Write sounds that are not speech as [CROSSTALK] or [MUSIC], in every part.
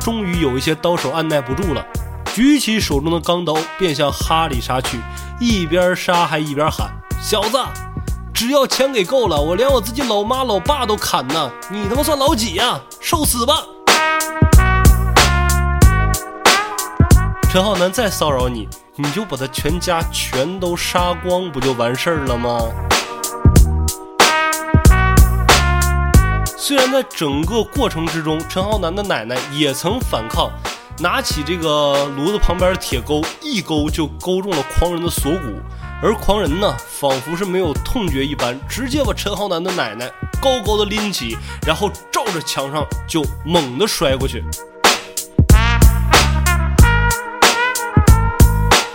终于有一些刀手按耐不住了，举起手中的钢刀便向哈里杀去，一边杀还一边喊：“小子，只要钱给够了，我连我自己老妈老爸都砍呢！你他妈算老几呀？受死吧！”陈浩南再骚扰你，你就把他全家全都杀光，不就完事儿了吗？虽然在整个过程之中，陈浩南的奶奶也曾反抗，拿起这个炉子旁边的铁钩，一钩就勾中了狂人的锁骨，而狂人呢，仿佛是没有痛觉一般，直接把陈浩南的奶奶高高的拎起，然后照着墙上就猛地摔过去。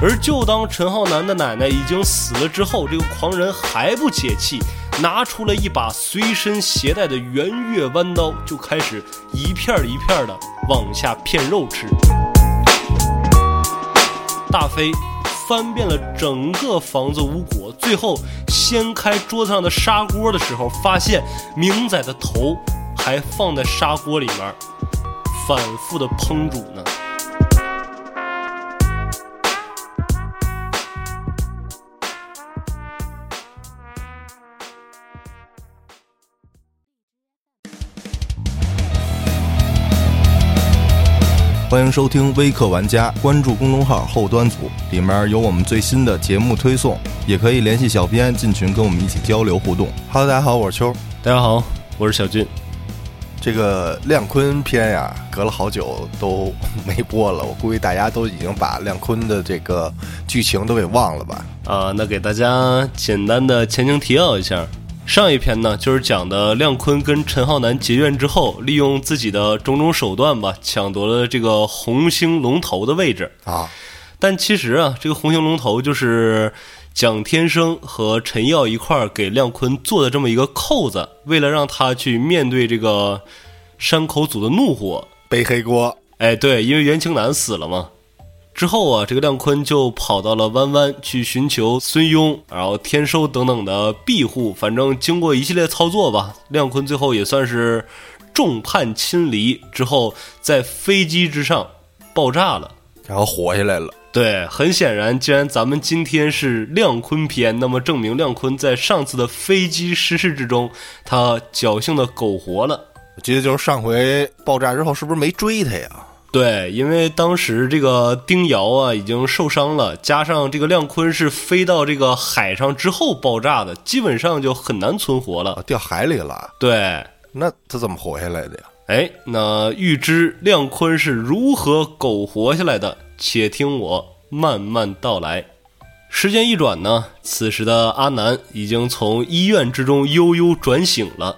而就当陈浩南的奶奶已经死了之后，这个狂人还不解气。拿出了一把随身携带的圆月弯刀，就开始一片一片的往下片肉吃。大飞翻遍了整个房子无果，最后掀开桌子上的砂锅的时候，发现明仔的头还放在砂锅里面，反复的烹煮呢。欢迎收听微客玩家，关注公众号后端组，里面有我们最新的节目推送，也可以联系小编进群跟我们一起交流互动。Hello，大家好，我是秋。大家好，我是小俊。这个亮坤篇呀，隔了好久都 [LAUGHS] 没播了，我估计大家都已经把亮坤的这个剧情都给忘了吧？啊，那给大家简单的前情提要一下。上一篇呢，就是讲的亮坤跟陈浩南结怨之后，利用自己的种种手段吧，抢夺了这个红星龙头的位置啊。但其实啊，这个红星龙头就是蒋天生和陈耀一块儿给亮坤做的这么一个扣子，为了让他去面对这个山口组的怒火，背黑锅。哎，对，因为袁清南死了嘛。之后啊，这个亮坤就跑到了弯弯去寻求孙庸，然后天收等等的庇护。反正经过一系列操作吧，亮坤最后也算是众叛亲离。之后在飞机之上爆炸了，然后活下来了。对，很显然，既然咱们今天是亮坤篇，那么证明亮坤在上次的飞机失事之中，他侥幸的苟活了。我记得就是上回爆炸之后，是不是没追他呀？对，因为当时这个丁瑶啊已经受伤了，加上这个亮坤是飞到这个海上之后爆炸的，基本上就很难存活了，掉海里了。对，那他怎么活下来的呀？哎，那预知亮坤是如何苟活下来的，且听我慢慢道来。时间一转呢，此时的阿南已经从医院之中悠悠转醒了。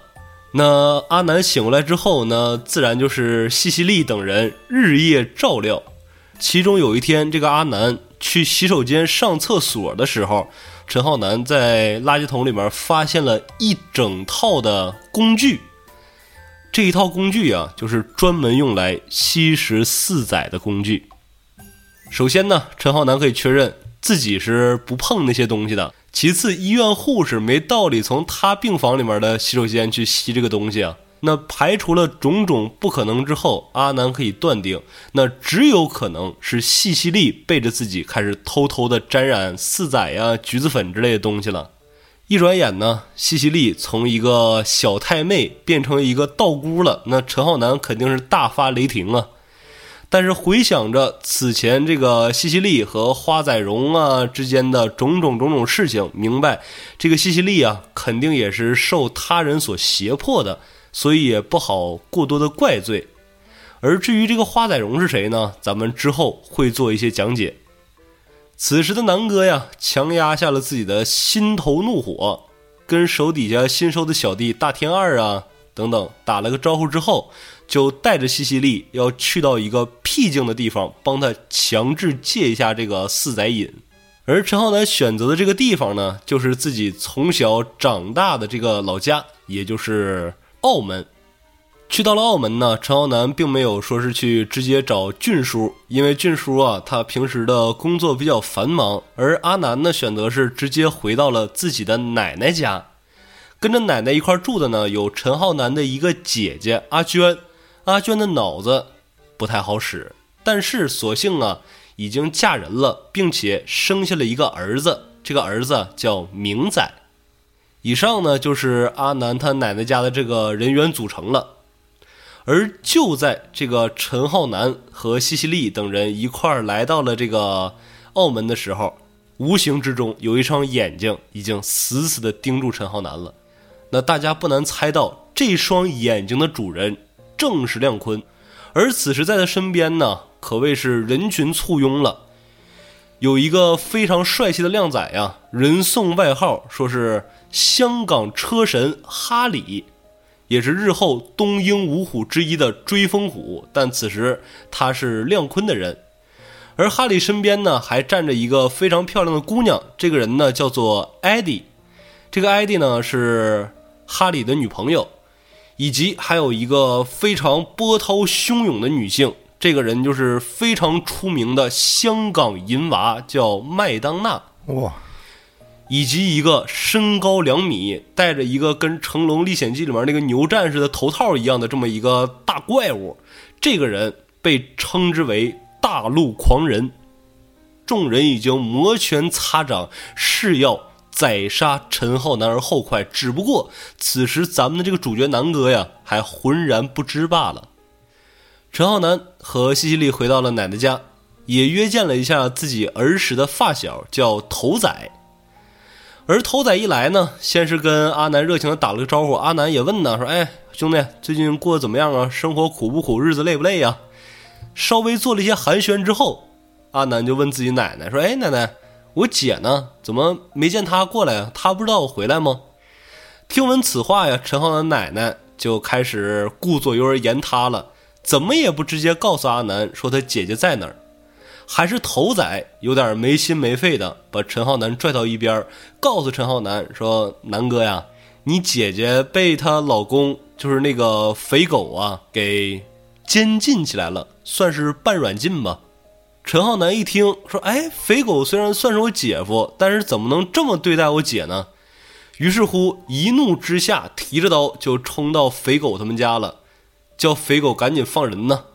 那阿南醒过来之后呢，自然就是西西利等人日夜照料。其中有一天，这个阿南去洗手间上厕所的时候，陈浩南在垃圾桶里面发现了一整套的工具。这一套工具啊，就是专门用来吸食四仔的工具。首先呢，陈浩南可以确认自己是不碰那些东西的。其次，医院护士没道理从他病房里面的洗手间去吸这个东西啊。那排除了种种不可能之后，阿南可以断定，那只有可能是西西利背着自己开始偷偷的沾染四仔呀、橘子粉之类的东西了。一转眼呢，西西利从一个小太妹变成一个道姑了，那陈浩南肯定是大发雷霆啊。但是回想着此前这个西西利和花载荣啊之间的种种种种事情，明白这个西西利啊肯定也是受他人所胁迫的，所以也不好过多的怪罪。而至于这个花载荣是谁呢？咱们之后会做一些讲解。此时的南哥呀，强压下了自己的心头怒火，跟手底下新收的小弟大天二啊等等打了个招呼之后。就带着西西利要去到一个僻静的地方，帮他强制戒一下这个四仔瘾。而陈浩南选择的这个地方呢，就是自己从小长大的这个老家，也就是澳门。去到了澳门呢，陈浩南并没有说是去直接找俊叔，因为俊叔啊，他平时的工作比较繁忙。而阿南呢，选择是直接回到了自己的奶奶家。跟着奶奶一块住的呢，有陈浩南的一个姐姐阿娟。阿娟的脑子不太好使，但是所幸啊，已经嫁人了，并且生下了一个儿子。这个儿子叫明仔。以上呢，就是阿南他奶奶家的这个人员组成了。而就在这个陈浩南和西西利等人一块儿来到了这个澳门的时候，无形之中有一双眼睛已经死死地盯住陈浩南了。那大家不难猜到，这双眼睛的主人正是亮坤。而此时在他身边呢，可谓是人群簇拥了。有一个非常帅气的靓仔呀，人送外号说是香港车神哈里。也是日后东英五虎之一的追风虎，但此时他是亮坤的人，而哈里身边呢还站着一个非常漂亮的姑娘，这个人呢叫做艾迪，这个艾迪呢是哈里的女朋友，以及还有一个非常波涛汹涌的女性，这个人就是非常出名的香港银娃，叫麦当娜。哇！以及一个身高两米、戴着一个跟《成龙历险记》里面那个牛战士的头套一样的这么一个大怪物，这个人被称之为“大陆狂人”。众人已经摩拳擦掌，誓要宰杀陈浩南而后快。只不过此时咱们的这个主角南哥呀，还浑然不知罢了。陈浩南和西西利回到了奶奶家，也约见了一下自己儿时的发小，叫头仔。而头仔一来呢，先是跟阿南热情的打了个招呼。阿南也问呢，说：“哎，兄弟，最近过得怎么样啊？生活苦不苦？日子累不累呀？”稍微做了一些寒暄之后，阿南就问自己奶奶说：“哎，奶奶，我姐呢？怎么没见她过来啊？她不知道我回来吗？”听闻此话呀，陈浩南奶奶就开始顾左右而言他了，怎么也不直接告诉阿南说他姐姐在哪儿。还是头仔有点没心没肺的，把陈浩南拽到一边，告诉陈浩南说：“南哥呀，你姐姐被她老公就是那个肥狗啊给监禁起来了，算是半软禁吧。”陈浩南一听说：“哎，肥狗虽然算是我姐夫，但是怎么能这么对待我姐呢？”于是乎一怒之下，提着刀就冲到肥狗他们家了，叫肥狗赶紧放人呢。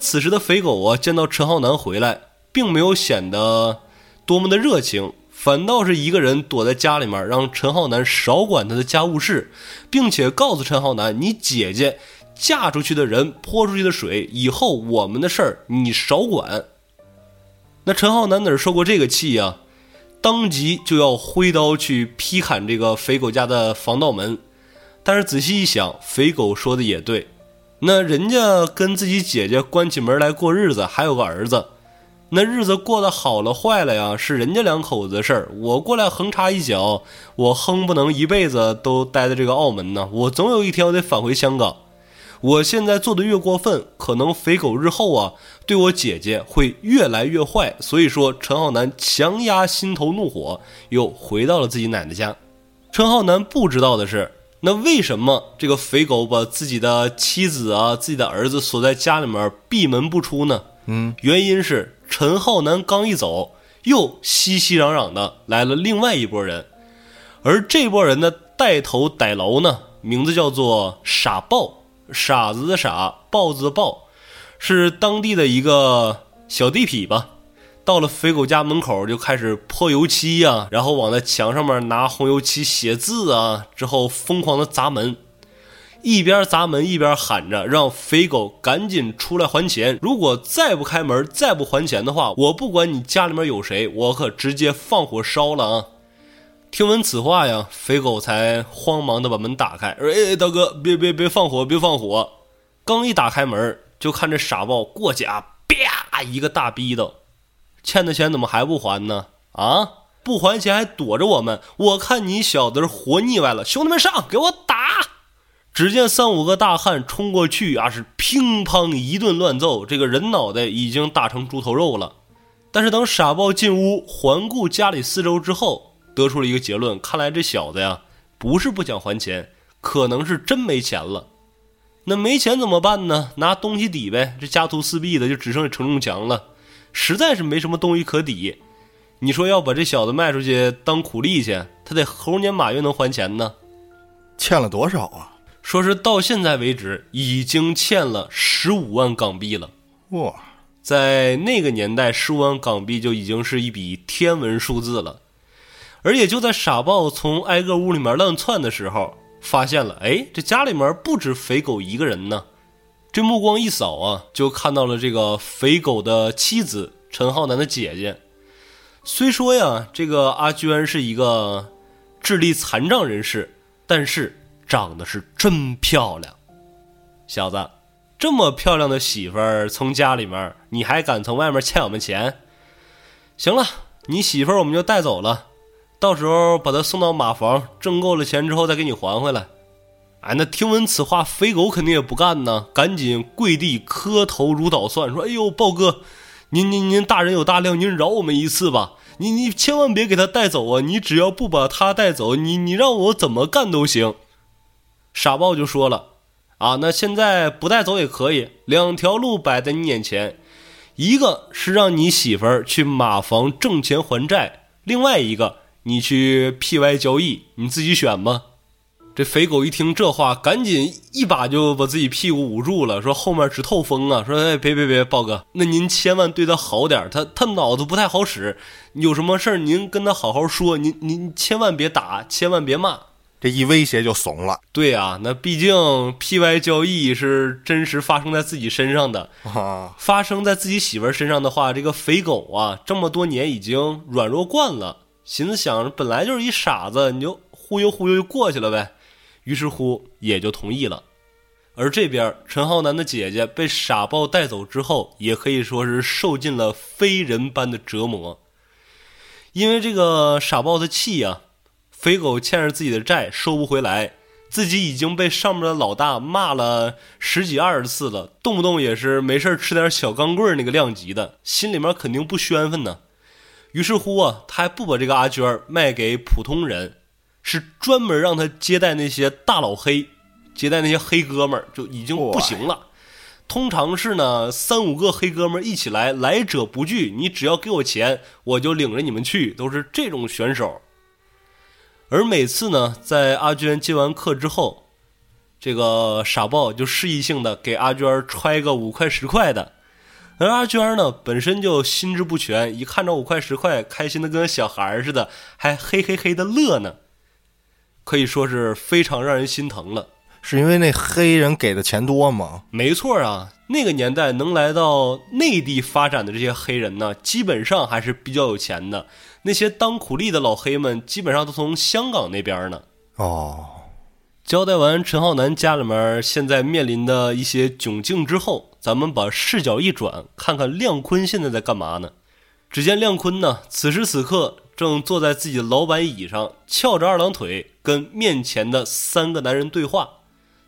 此时的肥狗啊，见到陈浩南回来，并没有显得多么的热情，反倒是一个人躲在家里面，让陈浩南少管他的家务事，并且告诉陈浩南：“你姐姐嫁出去的人泼出去的水，以后我们的事儿你少管。”那陈浩南哪受过这个气呀？当即就要挥刀去劈砍这个肥狗家的防盗门，但是仔细一想，肥狗说的也对。那人家跟自己姐姐关起门来过日子，还有个儿子，那日子过得好了坏了呀，是人家两口子的事儿。我过来横插一脚，我哼不能一辈子都待在这个澳门呢。我总有一天我得返回香港。我现在做的越过分，可能肥狗日后啊对我姐姐会越来越坏。所以说，陈浩南强压心头怒火，又回到了自己奶奶家。陈浩南不知道的是。那为什么这个肥狗把自己的妻子啊、自己的儿子锁在家里面闭门不出呢？嗯，原因是陈浩南刚一走，又熙熙攘攘的来了另外一拨人，而这波人的带头歹楼呢，名字叫做傻豹，傻子的傻，豹子的豹，是当地的一个小地痞吧。到了肥狗家门口，就开始泼油漆呀，然后往那墙上面拿红油漆写字啊，之后疯狂的砸门，一边砸门一边喊着让肥狗赶紧出来还钱。如果再不开门，再不还钱的话，我不管你家里面有谁，我可直接放火烧了啊！听闻此话呀，肥狗才慌忙的把门打开，说：“哎，大哥，别别别放火，别放火！”刚一打开门，就看这傻豹过家，啪一个大逼斗。欠的钱怎么还不还呢？啊，不还钱还躲着我们？我看你小子是活腻歪了！兄弟们上，给我打！只见三五个大汉冲过去啊，是乒乓一顿乱揍，这个人脑袋已经打成猪头肉了。但是等傻豹进屋环顾家里四周之后，得出了一个结论：看来这小子呀，不是不想还钱，可能是真没钱了。那没钱怎么办呢？拿东西抵呗。这家徒四壁的，就只剩下承重墙了。实在是没什么东西可抵，你说要把这小子卖出去当苦力去，他得猴年马月能还钱呢。欠了多少啊？说是到现在为止已经欠了十五万港币了。哇，在那个年代，十五万港币就已经是一笔天文数字了。而也就在傻豹从挨个屋里面乱窜的时候，发现了，哎，这家里面不止肥狗一个人呢。这目光一扫啊，就看到了这个肥狗的妻子陈浩南的姐姐。虽说呀，这个阿娟是一个智力残障人士，但是长得是真漂亮。小子，这么漂亮的媳妇儿从家里面，你还敢从外面欠我们钱？行了，你媳妇儿我们就带走了。到时候把他送到马房，挣够了钱之后再给你还回来。哎，那听闻此话，肥狗肯定也不干呢，赶紧跪地磕头如捣蒜，说：“哎呦，豹哥，您您您大人有大量，您饶我们一次吧！你你千万别给他带走啊！你只要不把他带走，你你让我怎么干都行。”傻豹就说了：“啊，那现在不带走也可以，两条路摆在你眼前，一个是让你媳妇儿去马房挣钱还债，另外一个。”你去 P Y 交易，你自己选吧。这肥狗一听这话，赶紧一把就把自己屁股捂住了，说后面直透风啊！说哎，别别别，豹哥，那您千万对他好点，他他脑子不太好使，有什么事儿您跟他好好说，您您千万别打，千万别骂。这一威胁就怂了。对啊，那毕竟 P Y 交易是真实发生在自己身上的，发生在自己媳妇儿身上的话，这个肥狗啊，这么多年已经软弱惯了。寻思想着本来就是一傻子，你就忽悠忽悠就过去了呗，于是乎也就同意了。而这边陈浩南的姐姐被傻豹带走之后，也可以说是受尽了非人般的折磨。因为这个傻豹的气呀，肥狗欠着自己的债收不回来，自己已经被上面的老大骂了十几二十次了，动不动也是没事吃点小钢棍那个量级的，心里面肯定不宣愤呢。于是乎啊，他还不把这个阿娟卖给普通人，是专门让他接待那些大老黑，接待那些黑哥们儿就已经不行了。通常是呢，三五个黑哥们儿一起来，来者不拒，你只要给我钱，我就领着你们去，都是这种选手。而每次呢，在阿娟接完课之后，这个傻豹就示意性的给阿娟揣个五块十块的。而阿娟呢，本身就心智不全，一看着五块十块，开心的跟小孩似的，还嘿嘿嘿的乐呢，可以说是非常让人心疼了。是因为那黑人给的钱多吗？没错啊，那个年代能来到内地发展的这些黑人呢，基本上还是比较有钱的。那些当苦力的老黑们，基本上都从香港那边呢。哦。交代完陈浩南家里面现在面临的一些窘境之后，咱们把视角一转，看看亮坤现在在干嘛呢？只见亮坤呢，此时此刻正坐在自己的老板椅上，翘着二郎腿，跟面前的三个男人对话。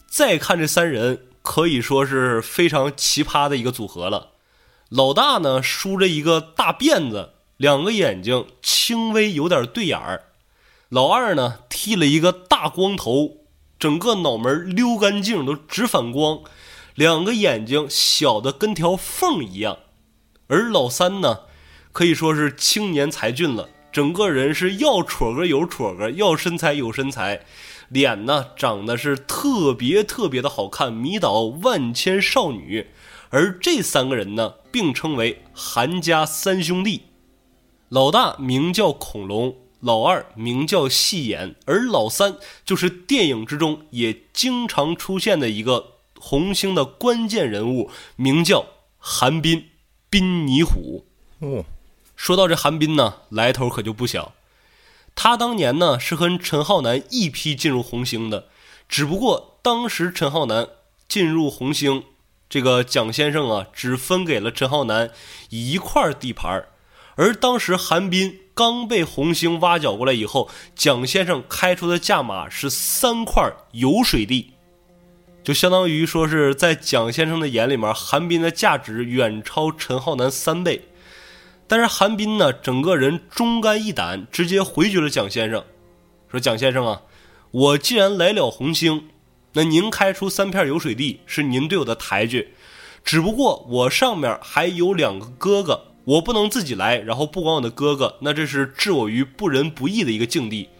再看这三人，可以说是非常奇葩的一个组合了。老大呢，梳着一个大辫子，两个眼睛轻微有点对眼儿；老二呢，剃了一个大光头。整个脑门溜干净，都直反光，两个眼睛小的跟条缝一样，而老三呢，可以说是青年才俊了，整个人是要戳个有戳个，要身材有身材，脸呢长得是特别特别的好看，迷倒万千少女。而这三个人呢，并称为韩家三兄弟，老大名叫恐龙。老二名叫戏眼，而老三就是电影之中也经常出现的一个红星的关键人物，名叫韩冰，冰泥虎。哦，说到这韩冰呢，来头可就不小。他当年呢是和陈浩南一批进入红星的，只不过当时陈浩南进入红星，这个蒋先生啊只分给了陈浩南一块地盘而当时韩冰。刚被红星挖角过来以后，蒋先生开出的价码是三块油水地，就相当于说是在蒋先生的眼里面，韩冰的价值远超陈浩南三倍。但是韩冰呢，整个人忠肝义胆，直接回绝了蒋先生，说：“蒋先生啊，我既然来了红星，那您开出三片油水地是您对我的抬举，只不过我上面还有两个哥哥。”我不能自己来，然后不管我的哥哥，那这是置我于不仁不义的一个境地。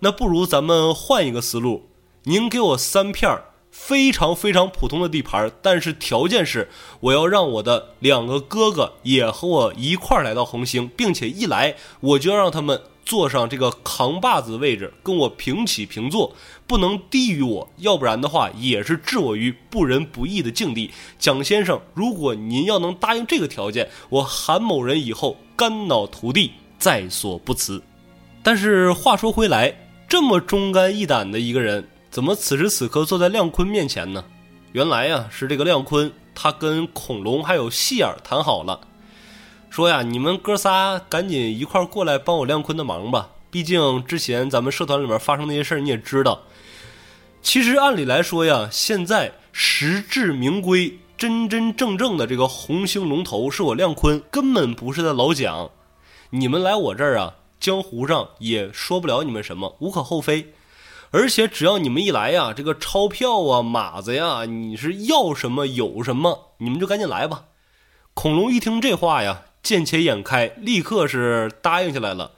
那不如咱们换一个思路，您给我三片非常非常普通的地盘，但是条件是我要让我的两个哥哥也和我一块儿来到红星，并且一来我就要让他们坐上这个扛把子位置，跟我平起平坐，不能低于我，要不然的话也是置我于不仁不义的境地。蒋先生，如果您要能答应这个条件，我韩某人以后肝脑涂地，在所不辞。但是话说回来，这么忠肝义胆的一个人，怎么此时此刻坐在亮坤面前呢？原来呀，是这个亮坤他跟恐龙还有细眼谈好了，说呀，你们哥仨赶紧一块儿过来帮我亮坤的忙吧。毕竟之前咱们社团里面发生那些事儿，你也知道。其实按理来说呀，现在实至名归、真真正正的这个红星龙头是我亮坤，根本不是他老蒋。你们来我这儿啊。江湖上也说不了你们什么，无可厚非。而且只要你们一来呀，这个钞票啊、马子呀，你是要什么有什么，你们就赶紧来吧。恐龙一听这话呀，见钱眼开，立刻是答应下来了。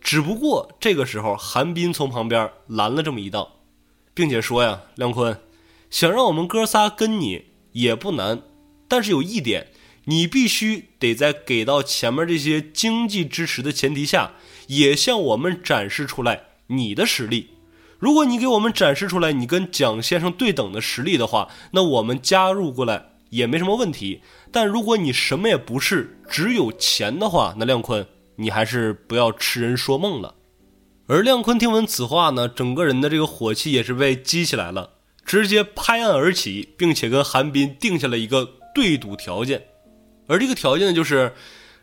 只不过这个时候，韩冰从旁边拦了这么一道，并且说呀：“亮坤，想让我们哥仨跟你也不难，但是有一点，你必须得在给到前面这些经济支持的前提下。”也向我们展示出来你的实力。如果你给我们展示出来你跟蒋先生对等的实力的话，那我们加入过来也没什么问题。但如果你什么也不是，只有钱的话，那亮坤，你还是不要痴人说梦了。而亮坤听闻此话呢，整个人的这个火气也是被激起来了，直接拍案而起，并且跟韩冰定下了一个对赌条件。而这个条件呢，就是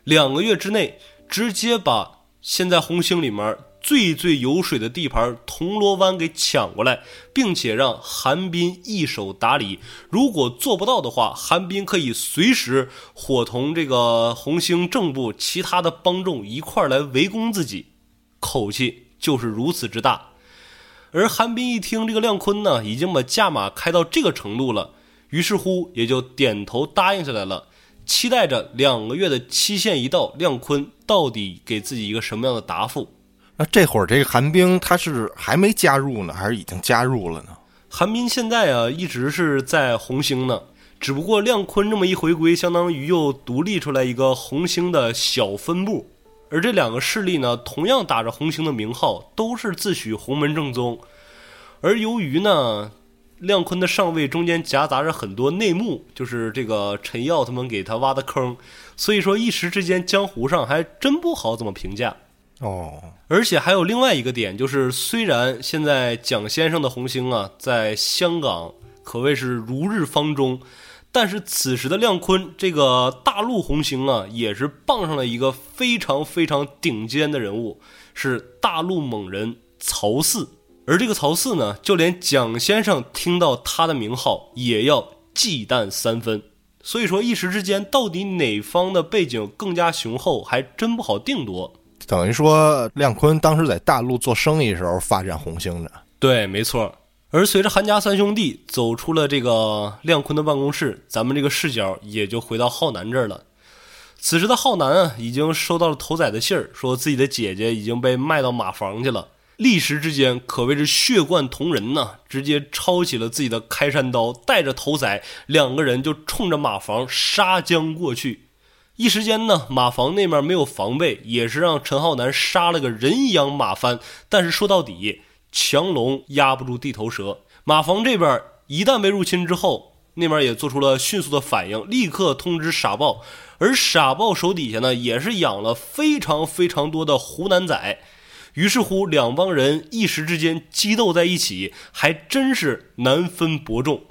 两个月之内直接把。现在红星里面最最有水的地盘铜锣湾给抢过来，并且让韩冰一手打理。如果做不到的话，韩冰可以随时伙同这个红星正部其他的帮众一块来围攻自己。口气就是如此之大。而韩冰一听这个亮坤呢，已经把价码开到这个程度了，于是乎也就点头答应下来了。期待着两个月的期限一到，亮坤到底给自己一个什么样的答复？那这会儿这个韩冰他是还没加入呢，还是已经加入了呢？韩冰现在啊一直是在红星呢，只不过亮坤这么一回归，相当于又独立出来一个红星的小分部。而这两个势力呢，同样打着红星的名号，都是自诩洪门正宗。而由于呢。亮坤的上位中间夹杂着很多内幕，就是这个陈耀他们给他挖的坑，所以说一时之间江湖上还真不好怎么评价哦。而且还有另外一个点，就是虽然现在蒋先生的红星啊在香港可谓是如日方中，但是此时的亮坤这个大陆红星啊也是傍上了一个非常非常顶尖的人物，是大陆猛人曹四。而这个曹四呢，就连蒋先生听到他的名号也要忌惮三分。所以说，一时之间，到底哪方的背景更加雄厚，还真不好定夺。等于说，亮坤当时在大陆做生意时候发展红星的。对，没错。而随着韩家三兄弟走出了这个亮坤的办公室，咱们这个视角也就回到浩南这儿了。此时的浩南啊，已经收到了头仔的信儿，说自己的姐姐已经被卖到马房去了。立时之间可谓是血贯同人呐！直接抄起了自己的开山刀，带着头仔两个人就冲着马房杀将过去。一时间呢，马房那面没有防备，也是让陈浩南杀了个人仰马翻。但是说到底，强龙压不住地头蛇。马房这边一旦被入侵之后，那边也做出了迅速的反应，立刻通知傻豹。而傻豹手底下呢，也是养了非常非常多的湖南仔。于是乎，两帮人一时之间激斗在一起，还真是难分伯仲。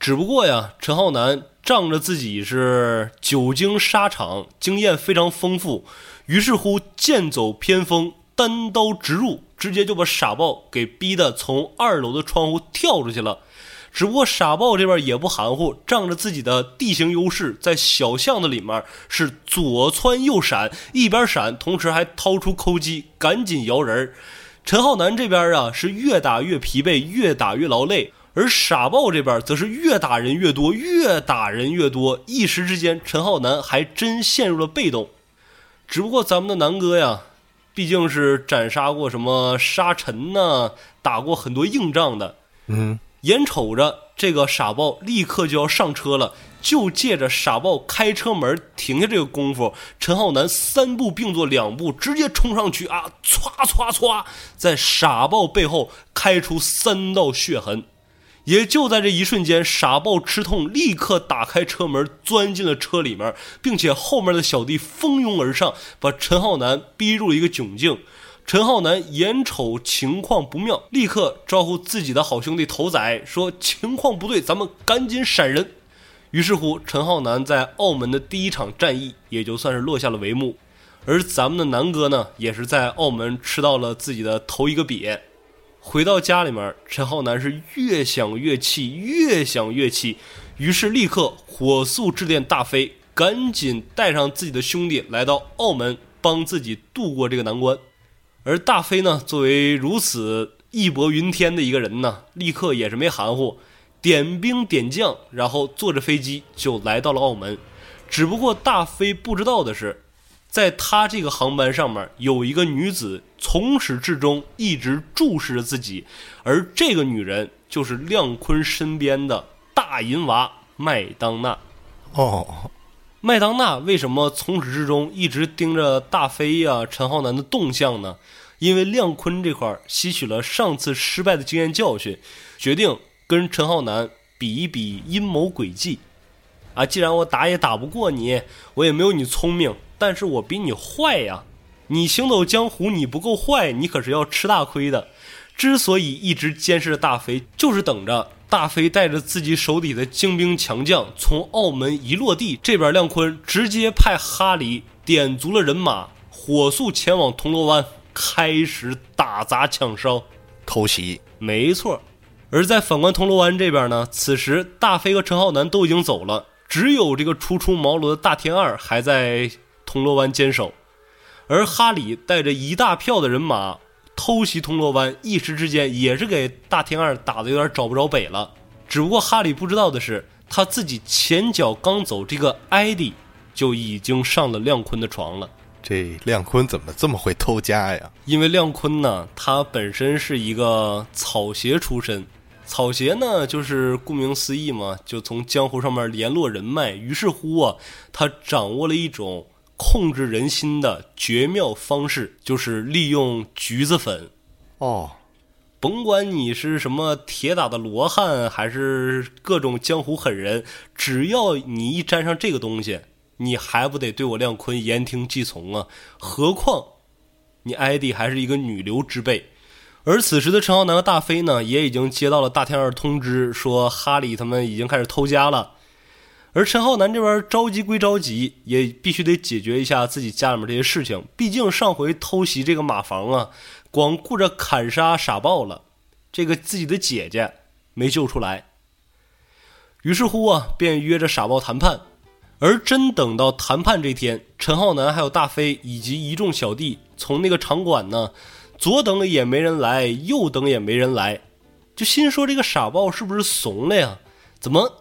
只不过呀，陈浩南仗着自己是久经沙场，经验非常丰富，于是乎剑走偏锋，单刀直入，直接就把傻豹给逼得从二楼的窗户跳出去了。只不过傻豹这边也不含糊，仗着自己的地形优势，在小巷子里面是左窜右闪，一边闪，同时还掏出抠机，赶紧摇人。陈浩南这边啊是越打越疲惫，越打越劳累，而傻豹这边则是越打人越多，越打人越多。一时之间，陈浩南还真陷入了被动。只不过咱们的南哥呀，毕竟是斩杀过什么沙尘呐，打过很多硬仗的。嗯，眼瞅着这个傻豹立刻就要上车了，就借着傻豹开车门停下这个功夫，陈浩南三步并作两步，直接冲上去啊，歘歘歘，在傻豹背后开出三道血痕。也就在这一瞬间，傻豹吃痛，立刻打开车门，钻进了车里面，并且后面的小弟蜂拥而上，把陈浩南逼入了一个窘境。陈浩南眼瞅情况不妙，立刻招呼自己的好兄弟头仔说：“情况不对，咱们赶紧闪人。”于是乎，陈浩南在澳门的第一场战役也就算是落下了帷幕。而咱们的南哥呢，也是在澳门吃到了自己的头一个瘪。回到家里面，陈浩南是越想越气，越想越气，于是立刻火速致电大飞，赶紧带上自己的兄弟来到澳门，帮自己渡过这个难关。而大飞呢，作为如此义薄云天的一个人呢，立刻也是没含糊，点兵点将，然后坐着飞机就来到了澳门。只不过大飞不知道的是。在他这个航班上面有一个女子，从始至终一直注视着自己，而这个女人就是亮坤身边的大银娃麦当娜。哦，麦当娜为什么从始至终一直盯着大飞呀、陈浩南的动向呢？因为亮坤这块吸取了上次失败的经验教训，决定跟陈浩南比一比阴谋诡计。啊，既然我打也打不过你，我也没有你聪明。但是我比你坏呀！你行走江湖，你不够坏，你可是要吃大亏的。之所以一直监视着大飞，就是等着大飞带着自己手底的精兵强将从澳门一落地，这边亮坤直接派哈里点足了人马，火速前往铜锣湾，开始打砸抢烧、偷袭。没错。而在反观铜锣湾这边呢，此时大飞和陈浩南都已经走了，只有这个初出茅庐的大天二还在。铜锣湾坚守，而哈里带着一大票的人马偷袭铜锣湾，一时之间也是给大天二打的有点找不着北了。只不过哈里不知道的是，他自己前脚刚走，这个艾迪就已经上了亮坤的床了。这亮坤怎么这么会偷家呀？因为亮坤呢，他本身是一个草鞋出身，草鞋呢就是顾名思义嘛，就从江湖上面联络人脉。于是乎啊，他掌握了一种。控制人心的绝妙方式就是利用橘子粉。哦，甭管你是什么铁打的罗汉，还是各种江湖狠人，只要你一沾上这个东西，你还不得对我亮坤言听计从啊？何况你艾迪还是一个女流之辈。而此时的陈浩南和大飞呢，也已经接到了大天二通知，说哈里他们已经开始偷家了。而陈浩南这边着急归着急，也必须得解决一下自己家里面这些事情。毕竟上回偷袭这个马房啊，光顾着砍杀傻豹了，这个自己的姐姐没救出来。于是乎啊，便约着傻豹谈判。而真等到谈判这天，陈浩南还有大飞以及一众小弟从那个场馆呢，左等也没人来，右等也没人来，就心说这个傻豹是不是怂了呀？怎么？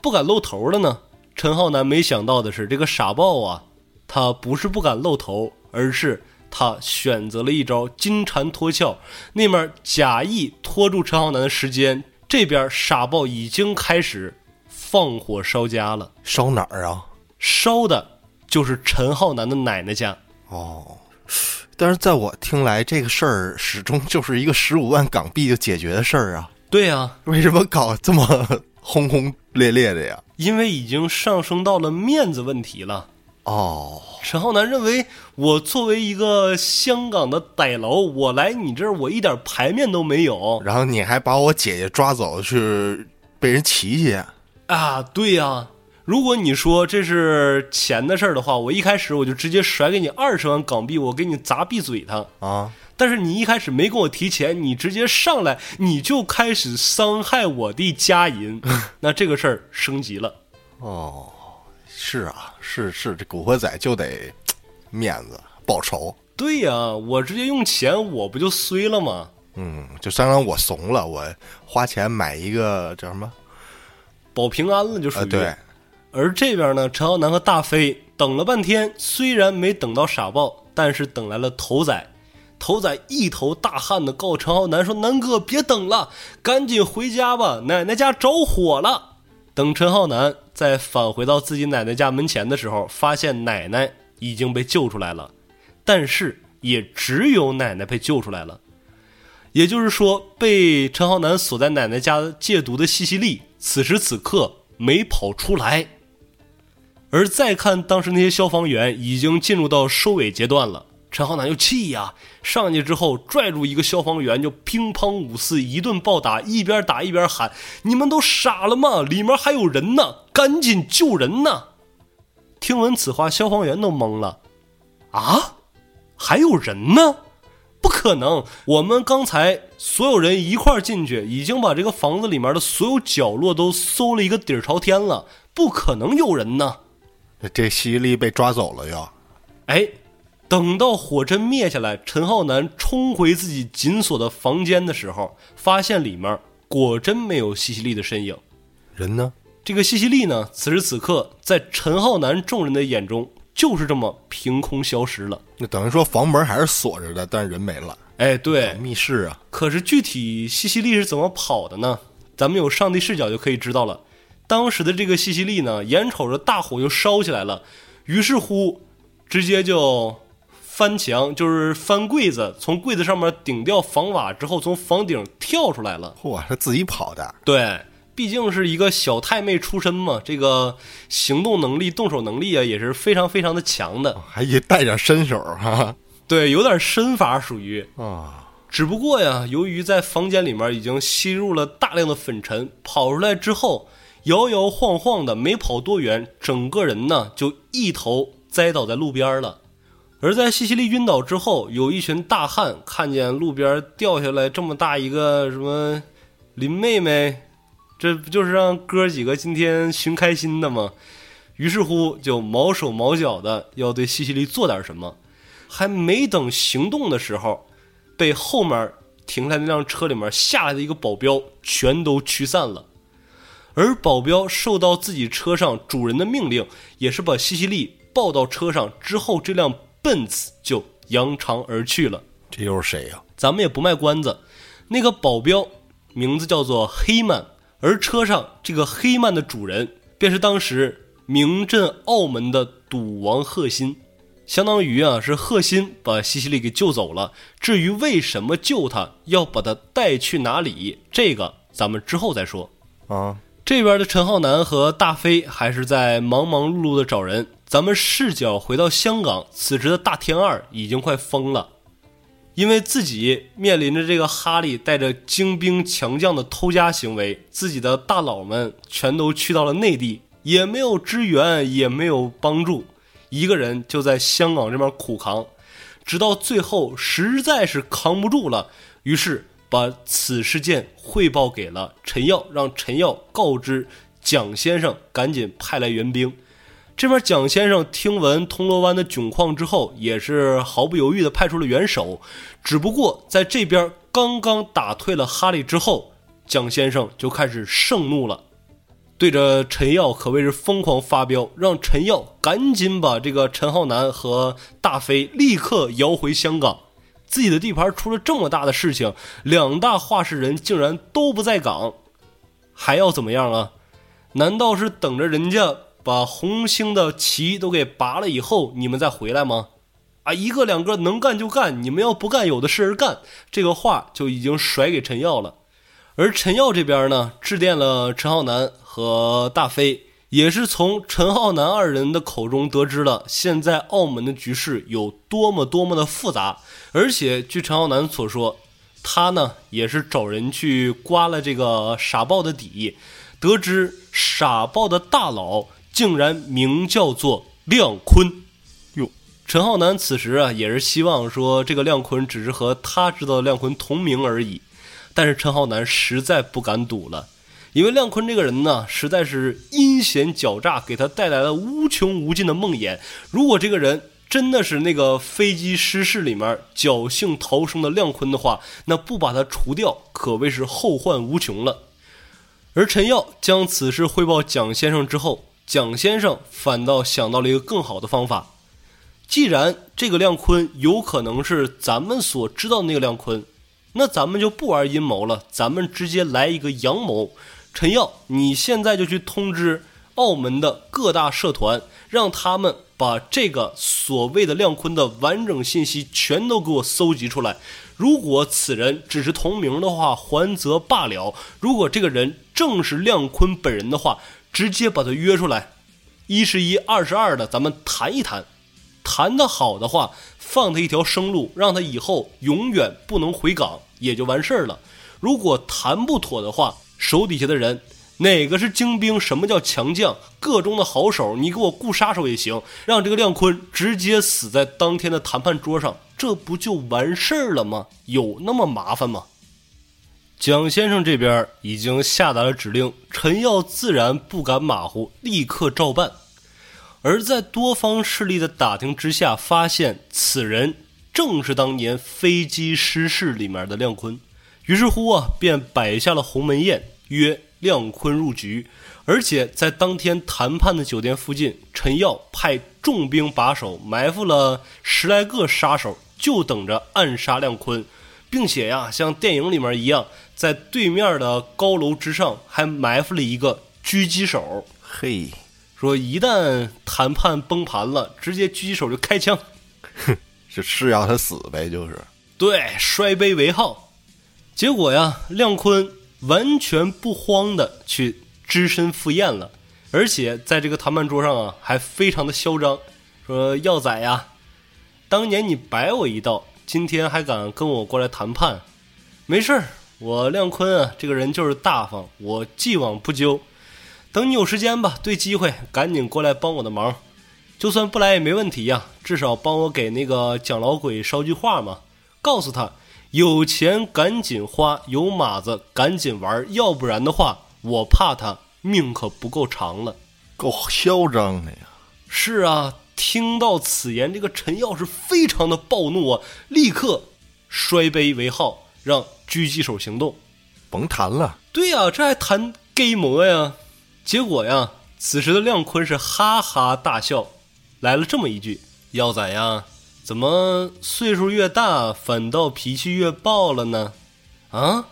不敢露头了呢。陈浩南没想到的是，这个傻豹啊，他不是不敢露头，而是他选择了一招金蝉脱壳，那面假意拖住陈浩南的时间，这边傻豹已经开始放火烧家了。烧哪儿啊？烧的就是陈浩南的奶奶家。哦，但是在我听来，这个事儿始终就是一个十五万港币就解决的事儿啊。对呀，为什么搞这么？轰轰烈烈的呀，因为已经上升到了面子问题了。哦，陈浩南认为，我作为一个香港的歹楼，我来你这儿，我一点排面都没有。然后你还把我姐姐抓走去被人骑去啊？对呀，如果你说这是钱的事儿的话，我一开始我就直接甩给你二十万港币，我给你砸闭嘴他啊。但是你一开始没跟我提钱，你直接上来你就开始伤害我的家银，[LAUGHS] 那这个事儿升级了。哦，是啊，是是，这古惑仔就得面子报仇。对呀，我直接用钱，我不就衰了吗？嗯，就相当于我怂了，我花钱买一个叫什么保平安了，就属于。对。而这边呢，陈浩南和大飞等了半天，虽然没等到傻豹，但是等来了头仔。头仔一头大汗的告陈浩南说：“南哥，别等了，赶紧回家吧，奶奶家着火了。”等陈浩南再返回到自己奶奶家门前的时候，发现奶奶已经被救出来了，但是也只有奶奶被救出来了。也就是说，被陈浩南锁在奶奶家戒毒的西西莉，此时此刻没跑出来。而再看当时那些消防员，已经进入到收尾阶段了。陈浩南就气呀，上去之后拽住一个消防员，就乒乓五四一顿暴打，一边打一边喊：“你们都傻了吗？里面还有人呢，赶紧救人呐！”听闻此话，消防员都懵了：“啊，还有人呢？不可能！我们刚才所有人一块进去，已经把这个房子里面的所有角落都搜了一个底儿朝天了，不可能有人呢。”这西西莉被抓走了呀！哎，等到火针灭下来，陈浩南冲回自己紧锁的房间的时候，发现里面果真没有西西莉的身影。人呢？这个西西莉呢？此时此刻，在陈浩南众人的眼中，就是这么凭空消失了。那等于说房门还是锁着的，但是人没了。哎，对，密室啊。可是具体西西莉是怎么跑的呢？咱们有上帝视角就可以知道了。当时的这个西西莉呢，眼瞅着大火就烧起来了，于是乎，直接就翻墙，就是翻柜子，从柜子上面顶掉房瓦之后，从房顶跳出来了。嚯，他自己跑的？对，毕竟是一个小太妹出身嘛，这个行动能力、动手能力啊，也是非常非常的强的，还也带点身手哈。对，有点身法属于啊。只不过呀，由于在房间里面已经吸入了大量的粉尘，跑出来之后。摇摇晃晃的，没跑多远，整个人呢就一头栽倒在路边了。而在西西莉晕倒之后，有一群大汉看见路边掉下来这么大一个什么林妹妹，这不就是让哥几个今天寻开心的吗？于是乎就毛手毛脚的要对西西莉做点什么。还没等行动的时候，被后面停在那辆车里面下来的一个保镖全都驱散了。而保镖受到自己车上主人的命令，也是把西西莉抱到车上之后，这辆奔子就扬长而去了。这又是谁呀？咱们也不卖关子，那个保镖名字叫做黑曼，而车上这个黑曼的主人便是当时名震澳门的赌王贺新，相当于啊是贺新把西西里给救走了。至于为什么救他，要把他带去哪里，这个咱们之后再说啊。这边的陈浩南和大飞还是在忙忙碌碌的找人。咱们视角回到香港，此时的大天二已经快疯了，因为自己面临着这个哈利带着精兵强将的偷家行为，自己的大佬们全都去到了内地，也没有支援，也没有帮助，一个人就在香港这边苦扛，直到最后实在是扛不住了，于是。把此事件汇报给了陈耀，让陈耀告知蒋先生赶紧派来援兵。这边蒋先生听闻铜锣湾的窘况之后，也是毫不犹豫地派出了援手。只不过在这边刚刚打退了哈利之后，蒋先生就开始盛怒了，对着陈耀可谓是疯狂发飙，让陈耀赶紧把这个陈浩南和大飞立刻摇回香港。自己的地盘出了这么大的事情，两大话事人竟然都不在岗，还要怎么样啊？难道是等着人家把红星的旗都给拔了以后，你们再回来吗？啊，一个两个能干就干，你们要不干，有的是人干。这个话就已经甩给陈耀了。而陈耀这边呢，致电了陈浩南和大飞。也是从陈浩南二人的口中得知了现在澳门的局势有多么多么的复杂，而且据陈浩南所说，他呢也是找人去刮了这个傻豹的底，得知傻豹的大佬竟然名叫做亮坤。哟，陈浩南此时啊也是希望说这个亮坤只是和他知道的亮坤同名而已，但是陈浩南实在不敢赌了。因为亮坤这个人呢，实在是阴险狡诈，给他带来了无穷无尽的梦魇。如果这个人真的是那个飞机失事里面侥幸逃生的亮坤的话，那不把他除掉，可谓是后患无穷了。而陈耀将此事汇报蒋先生之后，蒋先生反倒想到了一个更好的方法，既然这个亮坤有可能是咱们所知道的那个亮坤，那咱们就不玩阴谋了，咱们直接来一个阳谋。陈耀，你现在就去通知澳门的各大社团，让他们把这个所谓的亮坤的完整信息全都给我搜集出来。如果此人只是同名的话，还则罢了；如果这个人正是亮坤本人的话，直接把他约出来，一是一，二是二的，咱们谈一谈。谈得好的话，放他一条生路，让他以后永远不能回港，也就完事儿了。如果谈不妥的话，手底下的人，哪个是精兵？什么叫强将？各中的好手，你给我雇杀手也行，让这个亮坤直接死在当天的谈判桌上，这不就完事儿了吗？有那么麻烦吗？蒋先生这边已经下达了指令，陈耀自然不敢马虎，立刻照办。而在多方势力的打听之下，发现此人正是当年飞机失事里面的亮坤。于是乎啊，便摆下了鸿门宴，约亮坤入局。而且在当天谈判的酒店附近，陈耀派重兵把守，埋伏了十来个杀手，就等着暗杀亮坤，并且呀，像电影里面一样，在对面的高楼之上还埋伏了一个狙击手。嘿，说一旦谈判崩盘了，直接狙击手就开枪，哼，是要他死呗，就是对，摔杯为号。结果呀，亮坤完全不慌的去只身赴宴了，而且在这个谈判桌上啊，还非常的嚣张，说：“耀仔呀，当年你摆我一道，今天还敢跟我过来谈判？没事儿，我亮坤啊，这个人就是大方，我既往不咎。等你有时间吧，对机会赶紧过来帮我的忙，就算不来也没问题呀，至少帮我给那个蒋老鬼捎句话嘛，告诉他。”有钱赶紧花，有马子赶紧玩，要不然的话，我怕他命可不够长了。够嚣张的呀！是啊，听到此言，这个陈耀是非常的暴怒啊，立刻摔杯为号，让狙击手行动。甭谈了。对呀，这还谈 gay 模呀？结果呀，此时的亮坤是哈哈大笑，来了这么一句：“耀仔呀。”怎么岁数越大，反倒脾气越暴了呢？啊，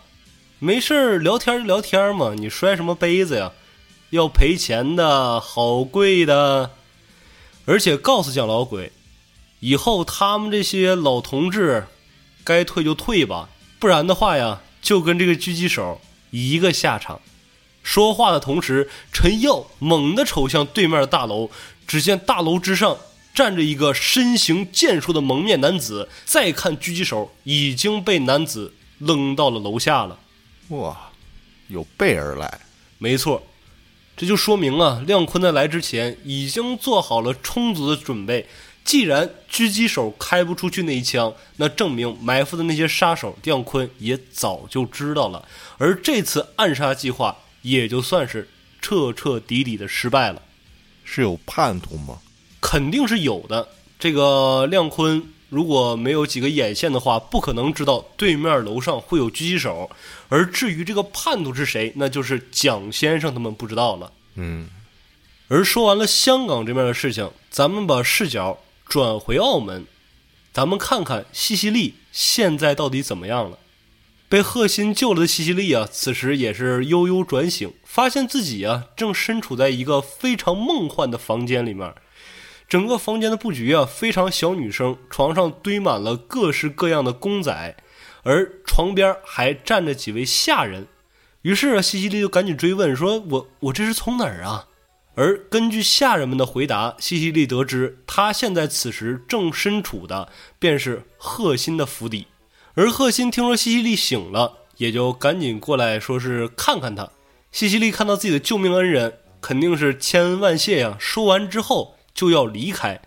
没事儿聊天就聊天嘛，你摔什么杯子呀？要赔钱的，好贵的。而且告诉蒋老鬼，以后他们这些老同志，该退就退吧，不然的话呀，就跟这个狙击手一个下场。说话的同时，陈耀猛地瞅向对面的大楼，只见大楼之上。站着一个身形健硕的蒙面男子，再看狙击手已经被男子扔到了楼下了。哇，有备而来，没错，这就说明啊，亮坤在来之前已经做好了充足的准备。既然狙击手开不出去那一枪，那证明埋伏的那些杀手亮坤也早就知道了。而这次暗杀计划也就算是彻彻底底的失败了。是有叛徒吗？肯定是有的。这个亮坤如果没有几个眼线的话，不可能知道对面楼上会有狙击手。而至于这个叛徒是谁，那就是蒋先生他们不知道了。嗯。而说完了香港这边的事情，咱们把视角转回澳门，咱们看看西西利现在到底怎么样了。被贺新救了的西西利啊，此时也是悠悠转醒，发现自己啊正身处在一个非常梦幻的房间里面。整个房间的布局啊，非常小女生，床上堆满了各式各样的公仔，而床边还站着几位下人。于是啊，西西里就赶紧追问说：“我我这是从哪儿啊？”而根据下人们的回答，西西里得知他现在此时正身处的便是贺新的府邸。而贺新听说西西里醒了，也就赶紧过来说是看看他。西西里看到自己的救命恩人，肯定是千恩万谢呀。说完之后。就要离开，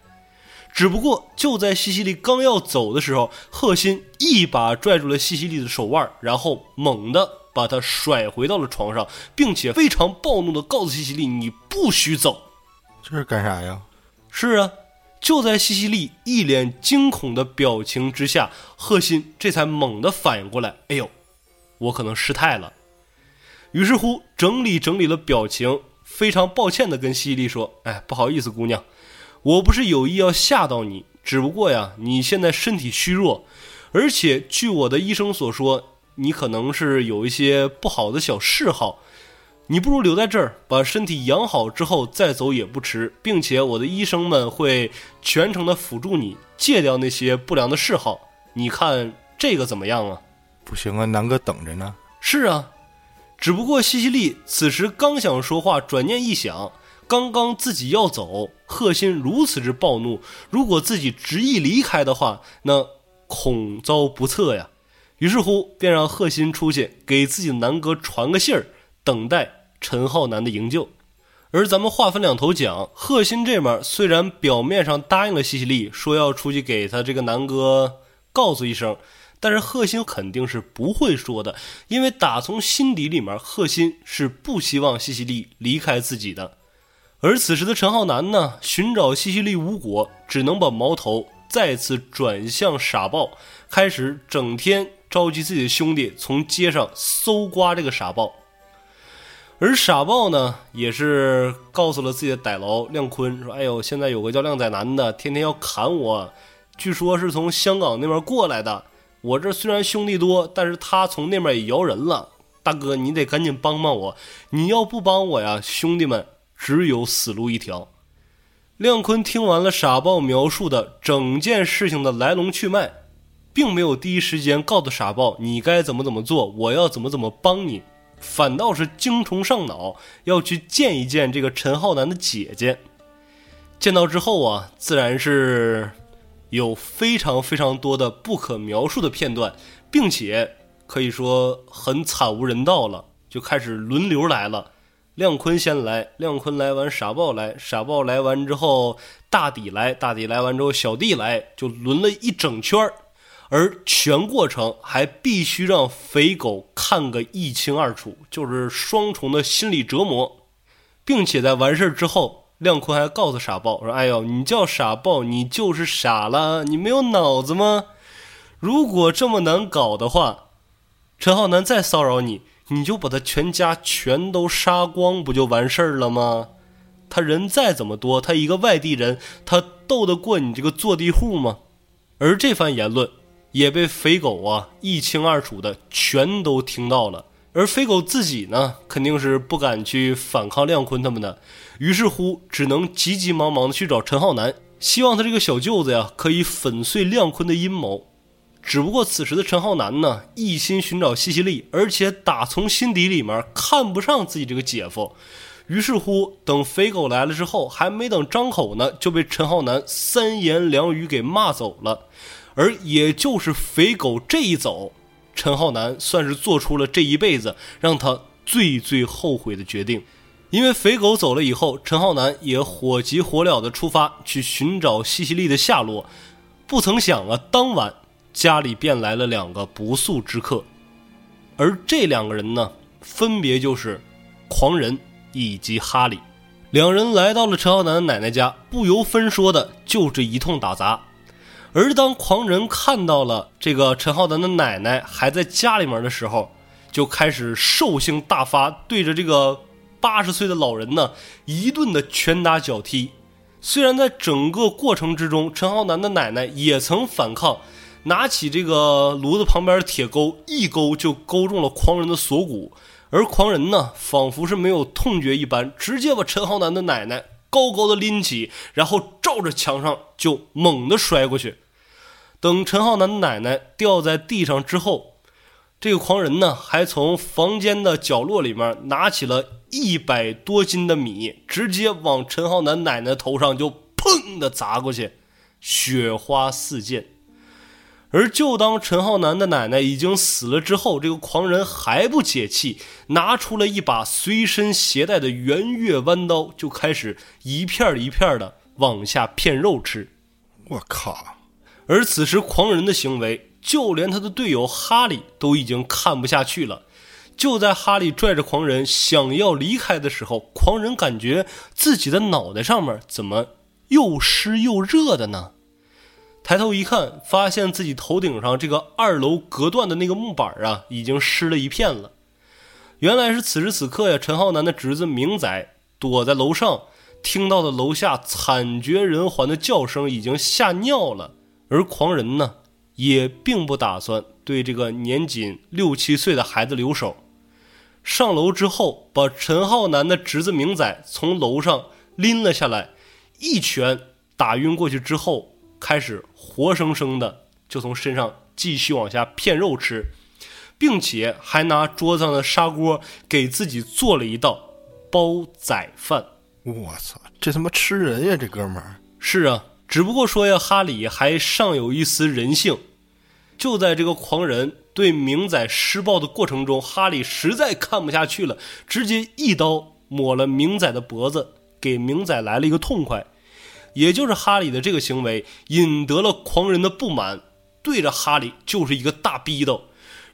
只不过就在西西里刚要走的时候，贺鑫一把拽住了西西里的手腕，然后猛地把他甩回到了床上，并且非常暴怒地告诉西西里：“你不许走。”这是干啥呀？是啊，就在西西里一脸惊恐的表情之下，贺鑫这才猛地反应过来：“哎呦，我可能失态了。”于是乎，整理整理了表情，非常抱歉的跟西西里说：“哎，不好意思，姑娘。”我不是有意要吓到你，只不过呀，你现在身体虚弱，而且据我的医生所说，你可能是有一些不好的小嗜好。你不如留在这儿，把身体养好之后再走也不迟，并且我的医生们会全程的辅助你戒掉那些不良的嗜好。你看这个怎么样啊？不行啊，南哥等着呢。是啊，只不过西西利此时刚想说话，转念一想，刚刚自己要走，贺心如此之暴怒，如果自己执意离开的话，那恐遭不测呀。于是乎，便让贺心出去给自己南哥传个信儿，等待。陈浩南的营救，而咱们话分两头讲，贺鑫这面虽然表面上答应了西西利，说要出去给他这个南哥告诉一声，但是贺鑫肯定是不会说的，因为打从心底里面，贺鑫是不希望西西利离开自己的。而此时的陈浩南呢，寻找西西利无果，只能把矛头再次转向傻豹，开始整天召集自己的兄弟从街上搜刮这个傻豹。而傻豹呢，也是告诉了自己的歹佬亮坤，说：“哎呦，现在有个叫靓仔男的，天天要砍我，据说是从香港那边过来的。我这虽然兄弟多，但是他从那边也摇人了。大哥，你得赶紧帮帮我，你要不帮我呀，兄弟们只有死路一条。”亮坤听完了傻豹描述的整件事情的来龙去脉，并没有第一时间告诉傻豹你该怎么怎么做，我要怎么怎么帮你。反倒是精虫上脑，要去见一见这个陈浩南的姐姐。见到之后啊，自然是有非常非常多的不可描述的片段，并且可以说很惨无人道了。就开始轮流来了，亮坤先来，亮坤来完，傻豹来，傻豹来完之后，大底来，大底来完之后，小弟来，就轮了一整圈儿。而全过程还必须让肥狗看个一清二楚，就是双重的心理折磨，并且在完事儿之后，亮坤还告诉傻豹说：“哎呦，你叫傻豹，你就是傻了，你没有脑子吗？如果这么难搞的话，陈浩南再骚扰你，你就把他全家全都杀光，不就完事儿了吗？他人再怎么多，他一个外地人，他斗得过你这个坐地户吗？而这番言论。”也被肥狗啊一清二楚的全都听到了，而肥狗自己呢，肯定是不敢去反抗亮坤他们的，于是乎只能急急忙忙的去找陈浩南，希望他这个小舅子呀可以粉碎亮坤的阴谋。只不过此时的陈浩南呢，一心寻找西西利，而且打从心底里面看不上自己这个姐夫，于是乎等肥狗来了之后，还没等张口呢，就被陈浩南三言两语给骂走了。而也就是肥狗这一走，陈浩南算是做出了这一辈子让他最最后悔的决定。因为肥狗走了以后，陈浩南也火急火燎地出发去寻找西西利的下落。不曾想啊，当晚家里便来了两个不速之客，而这两个人呢，分别就是狂人以及哈利。两人来到了陈浩南的奶奶家，不由分说的就是一通打砸。而当狂人看到了这个陈浩南的奶奶还在家里面的时候，就开始兽性大发，对着这个八十岁的老人呢一顿的拳打脚踢。虽然在整个过程之中，陈浩南的奶奶也曾反抗，拿起这个炉子旁边的铁钩一勾就勾中了狂人的锁骨，而狂人呢仿佛是没有痛觉一般，直接把陈浩南的奶奶高高的拎起，然后照着墙上就猛地摔过去。等陈浩南的奶奶掉在地上之后，这个狂人呢，还从房间的角落里面拿起了一百多斤的米，直接往陈浩南奶奶头上就砰的砸过去，雪花四溅。而就当陈浩南的奶奶已经死了之后，这个狂人还不解气，拿出了一把随身携带的圆月弯刀，就开始一片一片的往下片肉吃。我靠！而此时，狂人的行为，就连他的队友哈利都已经看不下去了。就在哈利拽着狂人想要离开的时候，狂人感觉自己的脑袋上面怎么又湿又热的呢？抬头一看，发现自己头顶上这个二楼隔断的那个木板啊，已经湿了一片了。原来是此时此刻呀，陈浩南的侄子明仔躲在楼上，听到的楼下惨绝人寰的叫声已经吓尿了，而狂人呢，也并不打算对这个年仅六七岁的孩子留手。上楼之后，把陈浩南的侄子明仔从楼上拎了下来，一拳打晕过去之后，开始活生生的就从身上继续往下片肉吃，并且还拿桌子上的砂锅给自己做了一道煲仔饭。我操，这他妈吃人呀！这哥们儿是啊，只不过说呀，哈里还尚有一丝人性。就在这个狂人对明仔施暴的过程中，哈里实在看不下去了，直接一刀抹了明仔的脖子，给明仔来了一个痛快。也就是哈里的这个行为引得了狂人的不满，对着哈里就是一个大逼斗，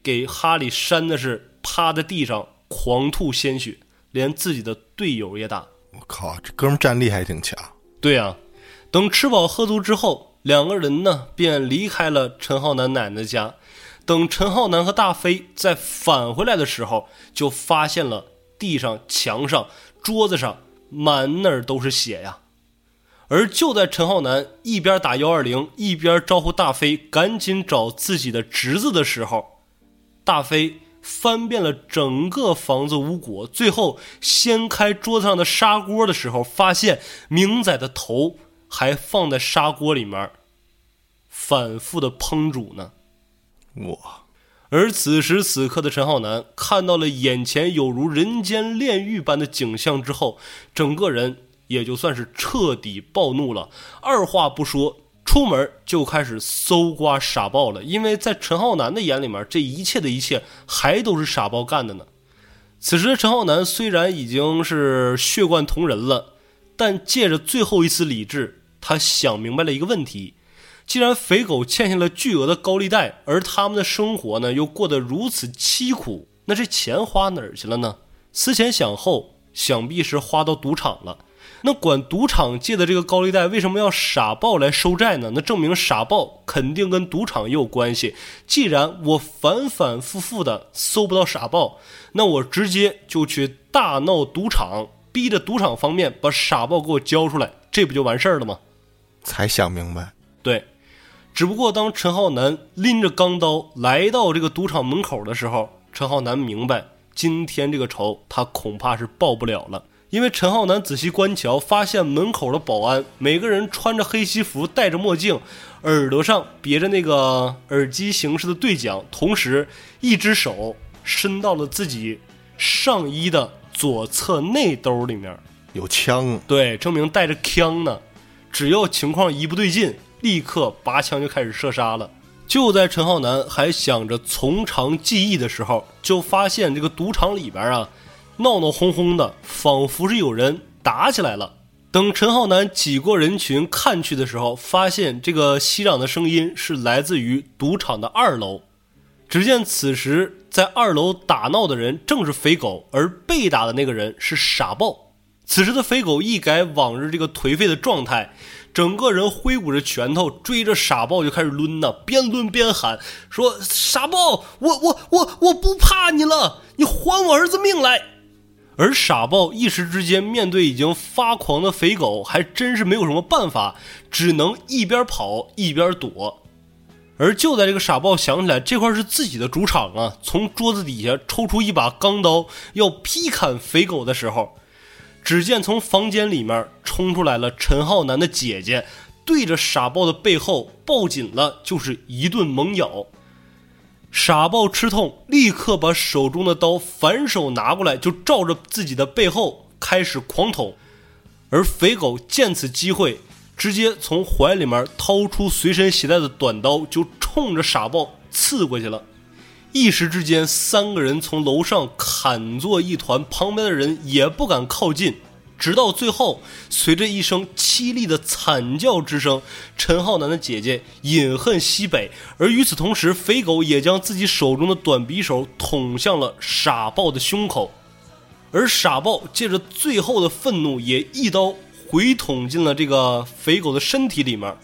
给哈里扇的是趴在地上狂吐鲜血，连自己的队友也打。我靠，这哥们战力还挺强。对呀，等吃饱喝足之后，两个人呢便离开了陈浩南奶奶家。等陈浩南和大飞再返回来的时候，就发现了地上、墙上、桌子上满那儿都是血呀。而就在陈浩南一边打幺二零，一边招呼大飞赶紧找自己的侄子的时候，大飞。翻遍了整个房子无果，最后掀开桌子上的砂锅的时候，发现明仔的头还放在砂锅里面，反复的烹煮呢。哇！而此时此刻的陈浩南看到了眼前有如人间炼狱般的景象之后，整个人也就算是彻底暴怒了，二话不说。出门就开始搜刮傻豹了，因为在陈浩南的眼里面，这一切的一切还都是傻豹干的呢。此时的陈浩南虽然已经是血贯同人了，但借着最后一丝理智，他想明白了一个问题：既然肥狗欠下了巨额的高利贷，而他们的生活呢又过得如此凄苦，那这钱花哪儿去了呢？思前想后，想必是花到赌场了。那管赌场借的这个高利贷，为什么要傻豹来收债呢？那证明傻豹肯定跟赌场也有关系。既然我反反复复的搜不到傻豹，那我直接就去大闹赌场，逼着赌场方面把傻豹给我交出来，这不就完事儿了吗？才想明白，对。只不过当陈浩南拎着钢刀来到这个赌场门口的时候，陈浩南明白，今天这个仇他恐怕是报不了了。因为陈浩南仔细观瞧，发现门口的保安每个人穿着黑西服，戴着墨镜，耳朵上别着那个耳机形式的对讲，同时一只手伸到了自己上衣的左侧内兜里面，有枪，对，证明带着枪呢。只要情况一不对劲，立刻拔枪就开始射杀了。就在陈浩南还想着从长计议的时候，就发现这个赌场里边啊。闹闹哄哄的，仿佛是有人打起来了。等陈浩南挤过人群看去的时候，发现这个熙攘的声音是来自于赌场的二楼。只见此时在二楼打闹的人正是肥狗，而被打的那个人是傻豹。此时的肥狗一改往日这个颓废的状态，整个人挥舞着拳头追着傻豹就开始抡呐，边抡边喊说：“傻豹，我我我我不怕你了，你还我儿子命来！”而傻豹一时之间面对已经发狂的肥狗，还真是没有什么办法，只能一边跑一边躲。而就在这个傻豹想起来这块是自己的主场啊，从桌子底下抽出一把钢刀要劈砍肥狗的时候，只见从房间里面冲出来了陈浩南的姐姐，对着傻豹的背后抱紧了，就是一顿猛咬。傻豹吃痛，立刻把手中的刀反手拿过来，就照着自己的背后开始狂捅。而肥狗见此机会，直接从怀里面掏出随身携带的短刀，就冲着傻豹刺过去了。一时之间，三个人从楼上砍作一团，旁边的人也不敢靠近。直到最后，随着一声凄厉的惨叫之声，陈浩南的姐姐饮恨西北，而与此同时，肥狗也将自己手中的短匕首捅向了傻豹的胸口，而傻豹借着最后的愤怒，也一刀回捅进了这个肥狗的身体里面。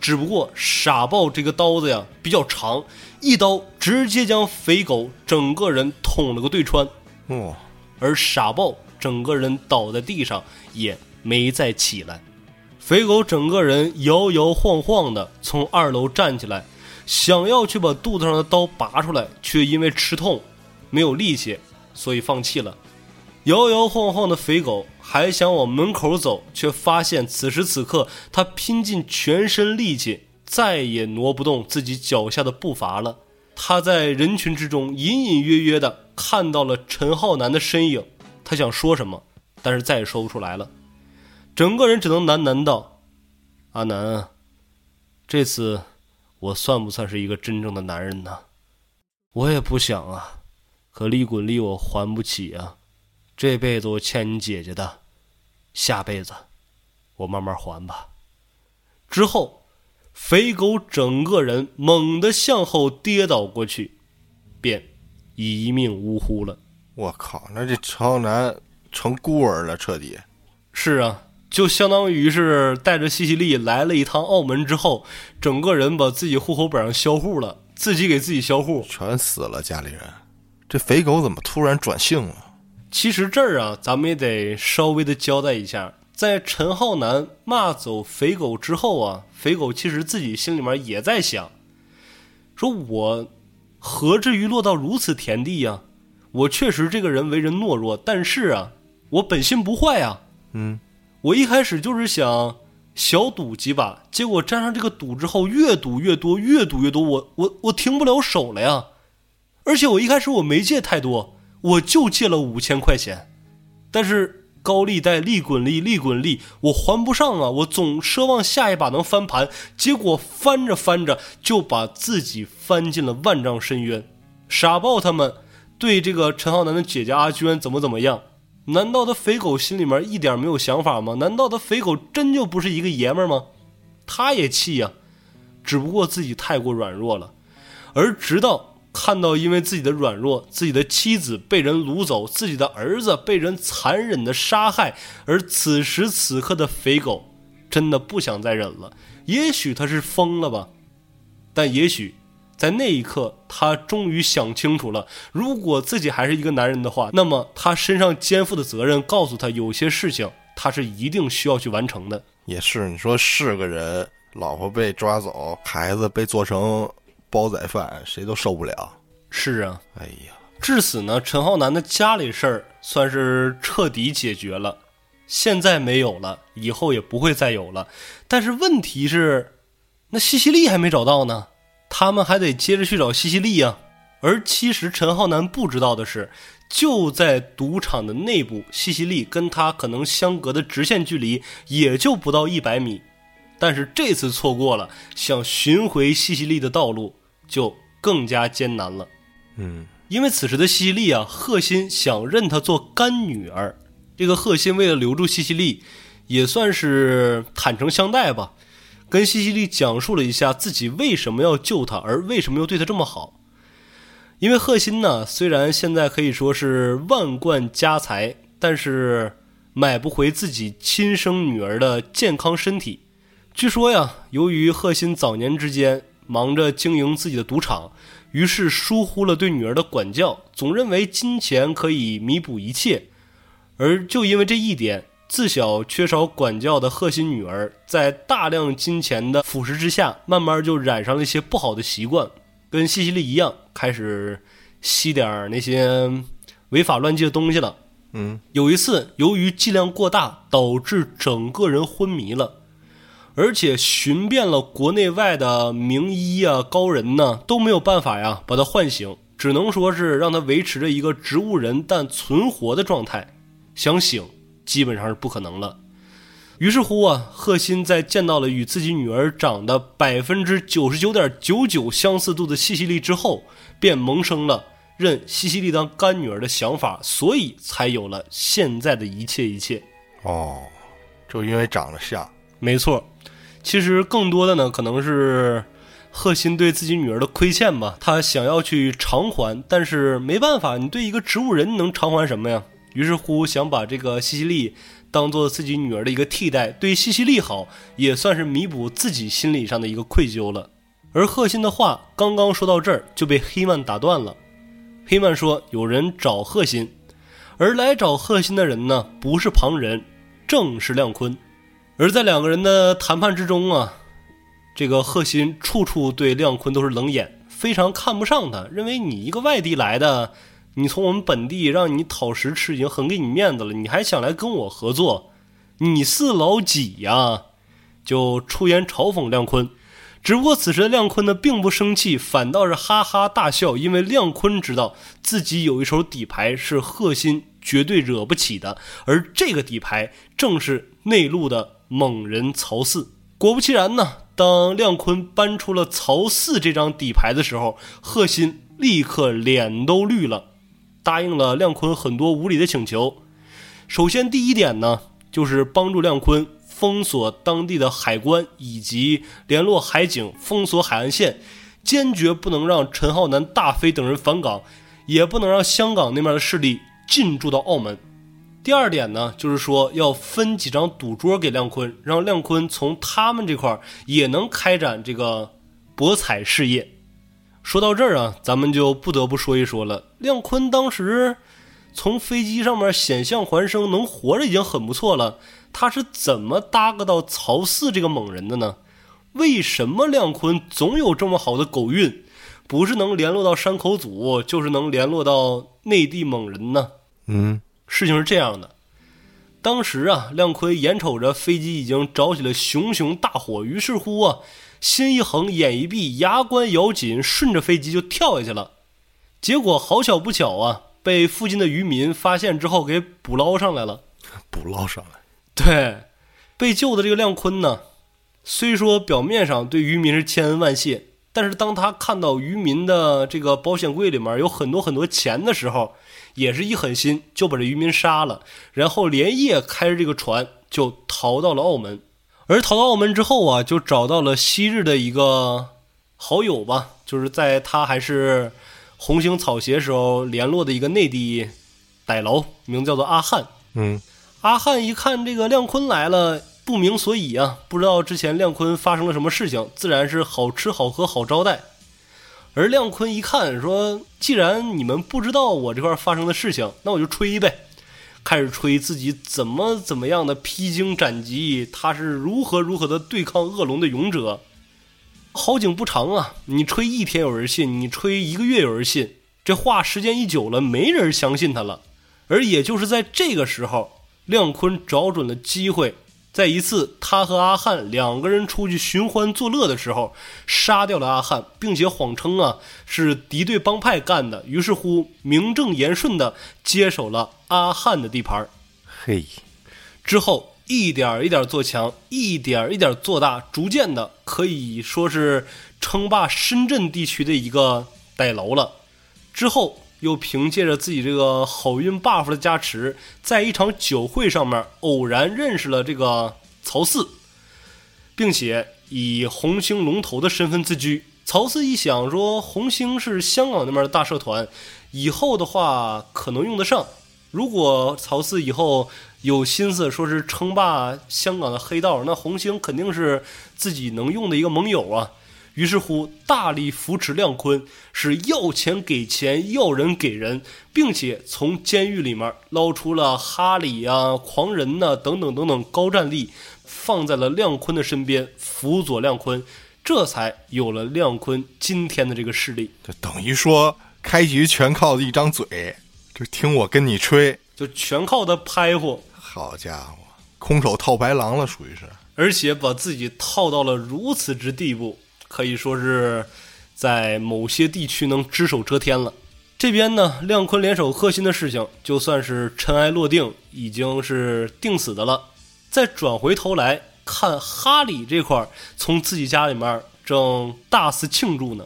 只不过傻豹这个刀子呀比较长，一刀直接将肥狗整个人捅了个对穿。哇！而傻豹。整个人倒在地上，也没再起来。肥狗整个人摇摇晃晃的从二楼站起来，想要去把肚子上的刀拔出来，却因为吃痛没有力气，所以放弃了。摇摇晃晃的肥狗还想往门口走，却发现此时此刻他拼尽全身力气，再也挪不动自己脚下的步伐了。他在人群之中隐隐约约的看到了陈浩南的身影，他想说什么，但是再也说不出来了，整个人只能喃喃道：“阿南，这次我算不算是一个真正的男人呢？我也不想啊，可利滚利我还不起啊。”这辈子我欠你姐姐的，下辈子我慢慢还吧。之后，肥狗整个人猛地向后跌倒过去，便一命呜呼了。我靠，那这陈浩南成孤儿了，彻底。是啊，就相当于是带着西西利来了一趟澳门之后，整个人把自己户口本上销户了，自己给自己销户，全死了家里人。这肥狗怎么突然转性了？其实这儿啊，咱们也得稍微的交代一下，在陈浩南骂走肥狗之后啊，肥狗其实自己心里面也在想，说我何至于落到如此田地呀？我确实这个人为人懦弱，但是啊，我本心不坏啊。嗯，我一开始就是想小赌几把，结果沾上这个赌之后，越赌越多，越赌越多，我我我停不了手了呀。而且我一开始我没借太多。我就借了五千块钱，但是高利贷利滚利，利滚利，我还不上啊！我总奢望下一把能翻盘，结果翻着翻着就把自己翻进了万丈深渊。傻豹他们对这个陈浩南的姐姐阿娟怎么怎么样？难道他肥狗心里面一点没有想法吗？难道他肥狗真就不是一个爷们儿吗？他也气呀，只不过自己太过软弱了，而直到。看到因为自己的软弱，自己的妻子被人掳走，自己的儿子被人残忍的杀害，而此时此刻的肥狗真的不想再忍了。也许他是疯了吧，但也许在那一刻，他终于想清楚了：如果自己还是一个男人的话，那么他身上肩负的责任告诉他，有些事情他是一定需要去完成的。也是，你说是个人，老婆被抓走，孩子被做成。煲仔饭谁都受不了。是啊，哎呀，至此呢，陈浩南的家里事儿算是彻底解决了。现在没有了，以后也不会再有了。但是问题是，那西西利还没找到呢，他们还得接着去找西西利呀。而其实陈浩南不知道的是，就在赌场的内部，西西利跟他可能相隔的直线距离也就不到一百米。但是这次错过了，想寻回西西利的道路。就更加艰难了，嗯，因为此时的西西利啊，贺新想认她做干女儿。这个贺新为了留住西西利，也算是坦诚相待吧，跟西西利讲述了一下自己为什么要救她，而为什么又对她这么好。因为贺新呢，虽然现在可以说是万贯家财，但是买不回自己亲生女儿的健康身体。据说呀，由于贺新早年之间。忙着经营自己的赌场，于是疏忽了对女儿的管教，总认为金钱可以弥补一切，而就因为这一点，自小缺少管教的贺新女儿，在大量金钱的腐蚀之下，慢慢就染上了一些不好的习惯，跟西西莉一样，开始吸点那些违法乱纪的东西了。嗯，有一次，由于剂量过大，导致整个人昏迷了。而且寻遍了国内外的名医啊、高人呢，都没有办法呀把他唤醒，只能说是让他维持着一个植物人但存活的状态，想醒基本上是不可能了。于是乎啊，贺新在见到了与自己女儿长得百分之九十九点九九相似度的西西莉之后，便萌生了认西西莉当干女儿的想法，所以才有了现在的一切一切。哦，就因为长得像。没错，其实更多的呢，可能是贺新对自己女儿的亏欠吧。他想要去偿还，但是没办法，你对一个植物人能偿还什么呀？于是乎，想把这个西西利当做自己女儿的一个替代，对西西利好，也算是弥补自己心理上的一个愧疚了。而贺新的话刚刚说到这儿，就被黑曼打断了。黑曼说：“有人找贺新，而来找贺新的人呢，不是旁人，正是亮坤。而在两个人的谈判之中啊，这个贺新处处对亮坤都是冷眼，非常看不上他，认为你一个外地来的，你从我们本地让你讨食吃已经很给你面子了，你还想来跟我合作，你是老几呀？就出言嘲讽亮坤。只不过此时的亮坤呢，并不生气，反倒是哈哈大笑，因为亮坤知道自己有一手底牌是贺新绝对惹不起的，而这个底牌正是内陆的猛人曹四。果不其然呢，当亮坤搬出了曹四这张底牌的时候，贺新立刻脸都绿了，答应了亮坤很多无理的请求。首先第一点呢，就是帮助亮坤。封锁当地的海关，以及联络海警，封锁海岸线，坚决不能让陈浩南、大飞等人返港，也不能让香港那边的势力进驻到澳门。第二点呢，就是说要分几张赌桌给亮坤，让亮坤从他们这块也能开展这个博彩事业。说到这儿啊，咱们就不得不说一说了，亮坤当时从飞机上面险象环生，能活着已经很不错了。他是怎么搭个到曹四这个猛人的呢？为什么亮坤总有这么好的狗运，不是能联络到山口组，就是能联络到内地猛人呢？嗯，事情是这样的，当时啊，亮坤眼瞅着飞机已经着起了熊熊大火，于是乎啊，心一横，眼一闭，牙关咬紧，顺着飞机就跳下去了。结果好巧不巧啊，被附近的渔民发现之后给捕捞上来了，捕捞上来。对，被救的这个亮坤呢，虽说表面上对渔民是千恩万谢，但是当他看到渔民的这个保险柜里面有很多很多钱的时候，也是一狠心就把这渔民杀了，然后连夜开着这个船就逃到了澳门。而逃到澳门之后啊，就找到了昔日的一个好友吧，就是在他还是红星草鞋时候联络的一个内地歹佬，名字叫做阿汉。嗯。阿汉一看这个亮坤来了，不明所以啊，不知道之前亮坤发生了什么事情，自然是好吃好喝好招待。而亮坤一看说：“既然你们不知道我这块发生的事情，那我就吹呗。”开始吹自己怎么怎么样的披荆斩棘，他是如何如何的对抗恶龙的勇者。好景不长啊，你吹一天有人信，你吹一个月有人信，这话时间一久了，没人相信他了。而也就是在这个时候。亮坤找准了机会，在一次他和阿汉两个人出去寻欢作乐的时候，杀掉了阿汉，并且谎称啊是敌对帮派干的。于是乎，名正言顺的接手了阿汉的地盘。嘿，之后一点一点做强，一点一点做大，逐渐的可以说是称霸深圳地区的一个歹楼了。之后。又凭借着自己这个好运 buff 的加持，在一场酒会上面偶然认识了这个曹四，并且以红星龙头的身份自居。曹四一想说，红星是香港那边的大社团，以后的话可能用得上。如果曹四以后有心思说是称霸香港的黑道，那红星肯定是自己能用的一个盟友啊。于是乎，大力扶持亮坤，是要钱给钱，要人给人，并且从监狱里面捞出了哈里啊、狂人呐等等等等高战力，放在了亮坤的身边，辅佐亮坤，这才有了亮坤今天的这个势力。就等于说，开局全靠一张嘴，就听我跟你吹，就全靠他拍乎。好家伙，空手套白狼了，属于是，而且把自己套到了如此之地步。可以说是在某些地区能只手遮天了。这边呢，亮坤联手贺新的事情就算是尘埃落定，已经是定死的了。再转回头来看哈里这块，从自己家里面正大肆庆祝呢。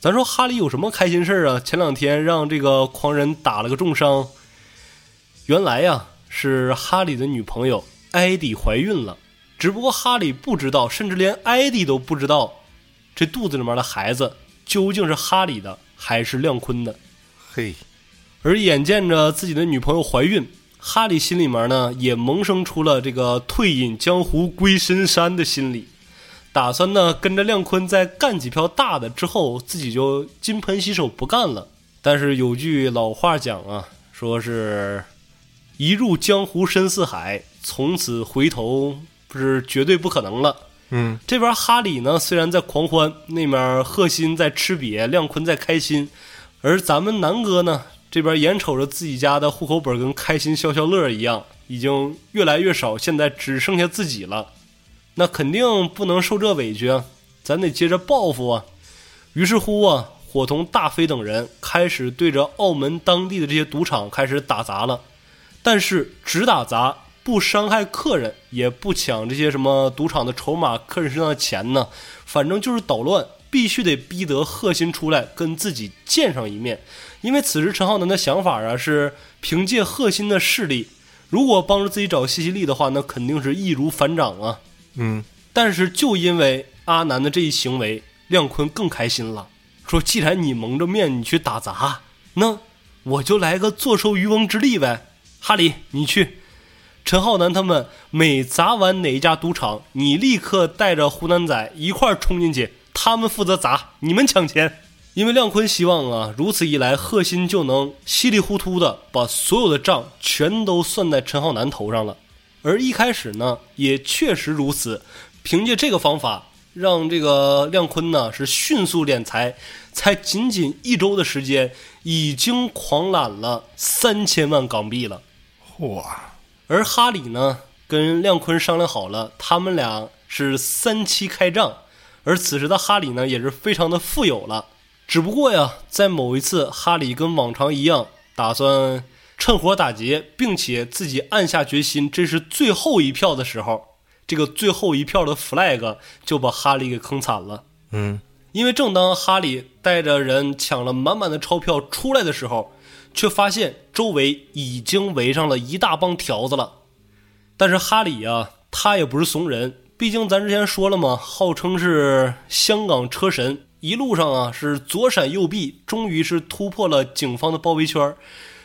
咱说哈里有什么开心事儿啊？前两天让这个狂人打了个重伤。原来呀，是哈里的女朋友艾迪怀孕了，只不过哈里不知道，甚至连艾迪都不知道。这肚子里面的孩子究竟是哈里的还是亮坤的？嘿，而眼见着自己的女朋友怀孕，哈里心里面呢也萌生出了这个退隐江湖归深山的心理，打算呢跟着亮坤再干几票大的之后，自己就金盆洗手不干了。但是有句老话讲啊，说是一入江湖深似海，从此回头不是绝对不可能了。嗯，这边哈里呢，虽然在狂欢，那面贺新在吃瘪，亮坤在开心，而咱们南哥呢，这边眼瞅着自己家的户口本跟开心消消乐一样，已经越来越少，现在只剩下自己了，那肯定不能受这委屈啊，咱得接着报复啊。于是乎啊，伙同大飞等人开始对着澳门当地的这些赌场开始打砸了，但是只打砸。不伤害客人，也不抢这些什么赌场的筹码、客人身上的钱呢，反正就是捣乱，必须得逼得贺新出来跟自己见上一面。因为此时陈浩南的想法啊是凭借贺新的势力，如果帮着自己找吸引力的话，那肯定是易如反掌啊。嗯，但是就因为阿南的这一行为，亮坤更开心了，说既然你蒙着面你去打砸，那我就来个坐收渔翁之利呗。哈里，你去。陈浩南他们每砸完哪一家赌场，你立刻带着湖南仔一块儿冲进去，他们负责砸，你们抢钱。因为亮坤希望啊，如此一来，贺新就能稀里糊涂的把所有的账全都算在陈浩南头上了。而一开始呢，也确实如此。凭借这个方法，让这个亮坤呢是迅速敛财，才仅仅一周的时间，已经狂揽了三千万港币了。嚯！而哈里呢，跟亮坤商量好了，他们俩是三七开仗。而此时的哈里呢，也是非常的富有了。只不过呀，在某一次，哈里跟往常一样，打算趁火打劫，并且自己暗下决心，这是最后一票的时候，这个最后一票的 flag 就把哈里给坑惨了。嗯，因为正当哈里带着人抢了满满的钞票出来的时候。却发现周围已经围上了一大帮条子了，但是哈里啊，他也不是怂人，毕竟咱之前说了嘛，号称是香港车神，一路上啊是左闪右避，终于是突破了警方的包围圈。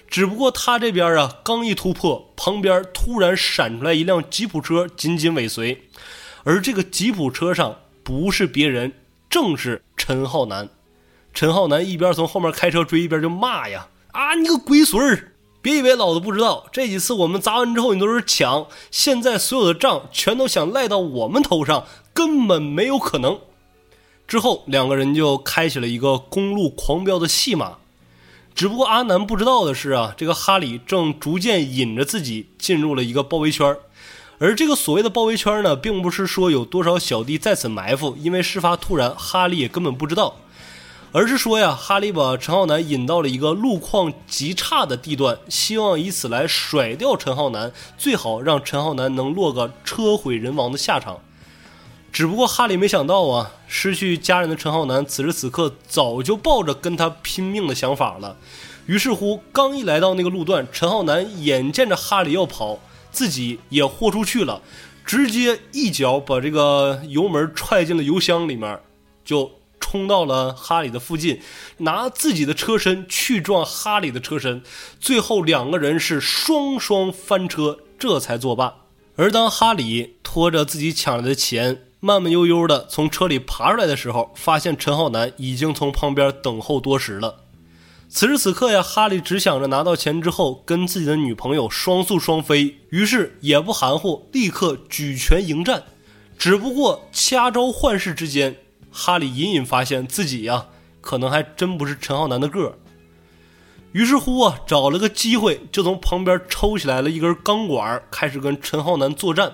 只不过他这边啊，刚一突破，旁边突然闪出来一辆吉普车，紧紧尾随，而这个吉普车上不是别人，正是陈浩南。陈浩南一边从后面开车追，一边就骂呀。啊，你个龟孙儿！别以为老子不知道，这几次我们砸完之后你都是抢，现在所有的账全都想赖到我们头上，根本没有可能。之后两个人就开启了一个公路狂飙的戏码。只不过阿南不知道的是啊，这个哈里正逐渐引着自己进入了一个包围圈，而这个所谓的包围圈呢，并不是说有多少小弟在此埋伏，因为事发突然，哈里也根本不知道。而是说呀，哈利把陈浩南引到了一个路况极差的地段，希望以此来甩掉陈浩南，最好让陈浩南能落个车毁人亡的下场。只不过哈利没想到啊，失去家人的陈浩南此时此刻早就抱着跟他拼命的想法了。于是乎，刚一来到那个路段，陈浩南眼见着哈利要跑，自己也豁出去了，直接一脚把这个油门踹进了油箱里面，就。冲到了哈里的附近，拿自己的车身去撞哈里的车身，最后两个人是双双翻车，这才作罢。而当哈里拖着自己抢来的钱，慢慢悠悠的从车里爬出来的时候，发现陈浩南已经从旁边等候多时了。此时此刻呀，哈里只想着拿到钱之后跟自己的女朋友双宿双飞，于是也不含糊，立刻举拳迎战。只不过掐招换式之间。哈里隐隐发现自己呀，可能还真不是陈浩南的个儿。于是乎啊，找了个机会，就从旁边抽起来了一根钢管，开始跟陈浩南作战。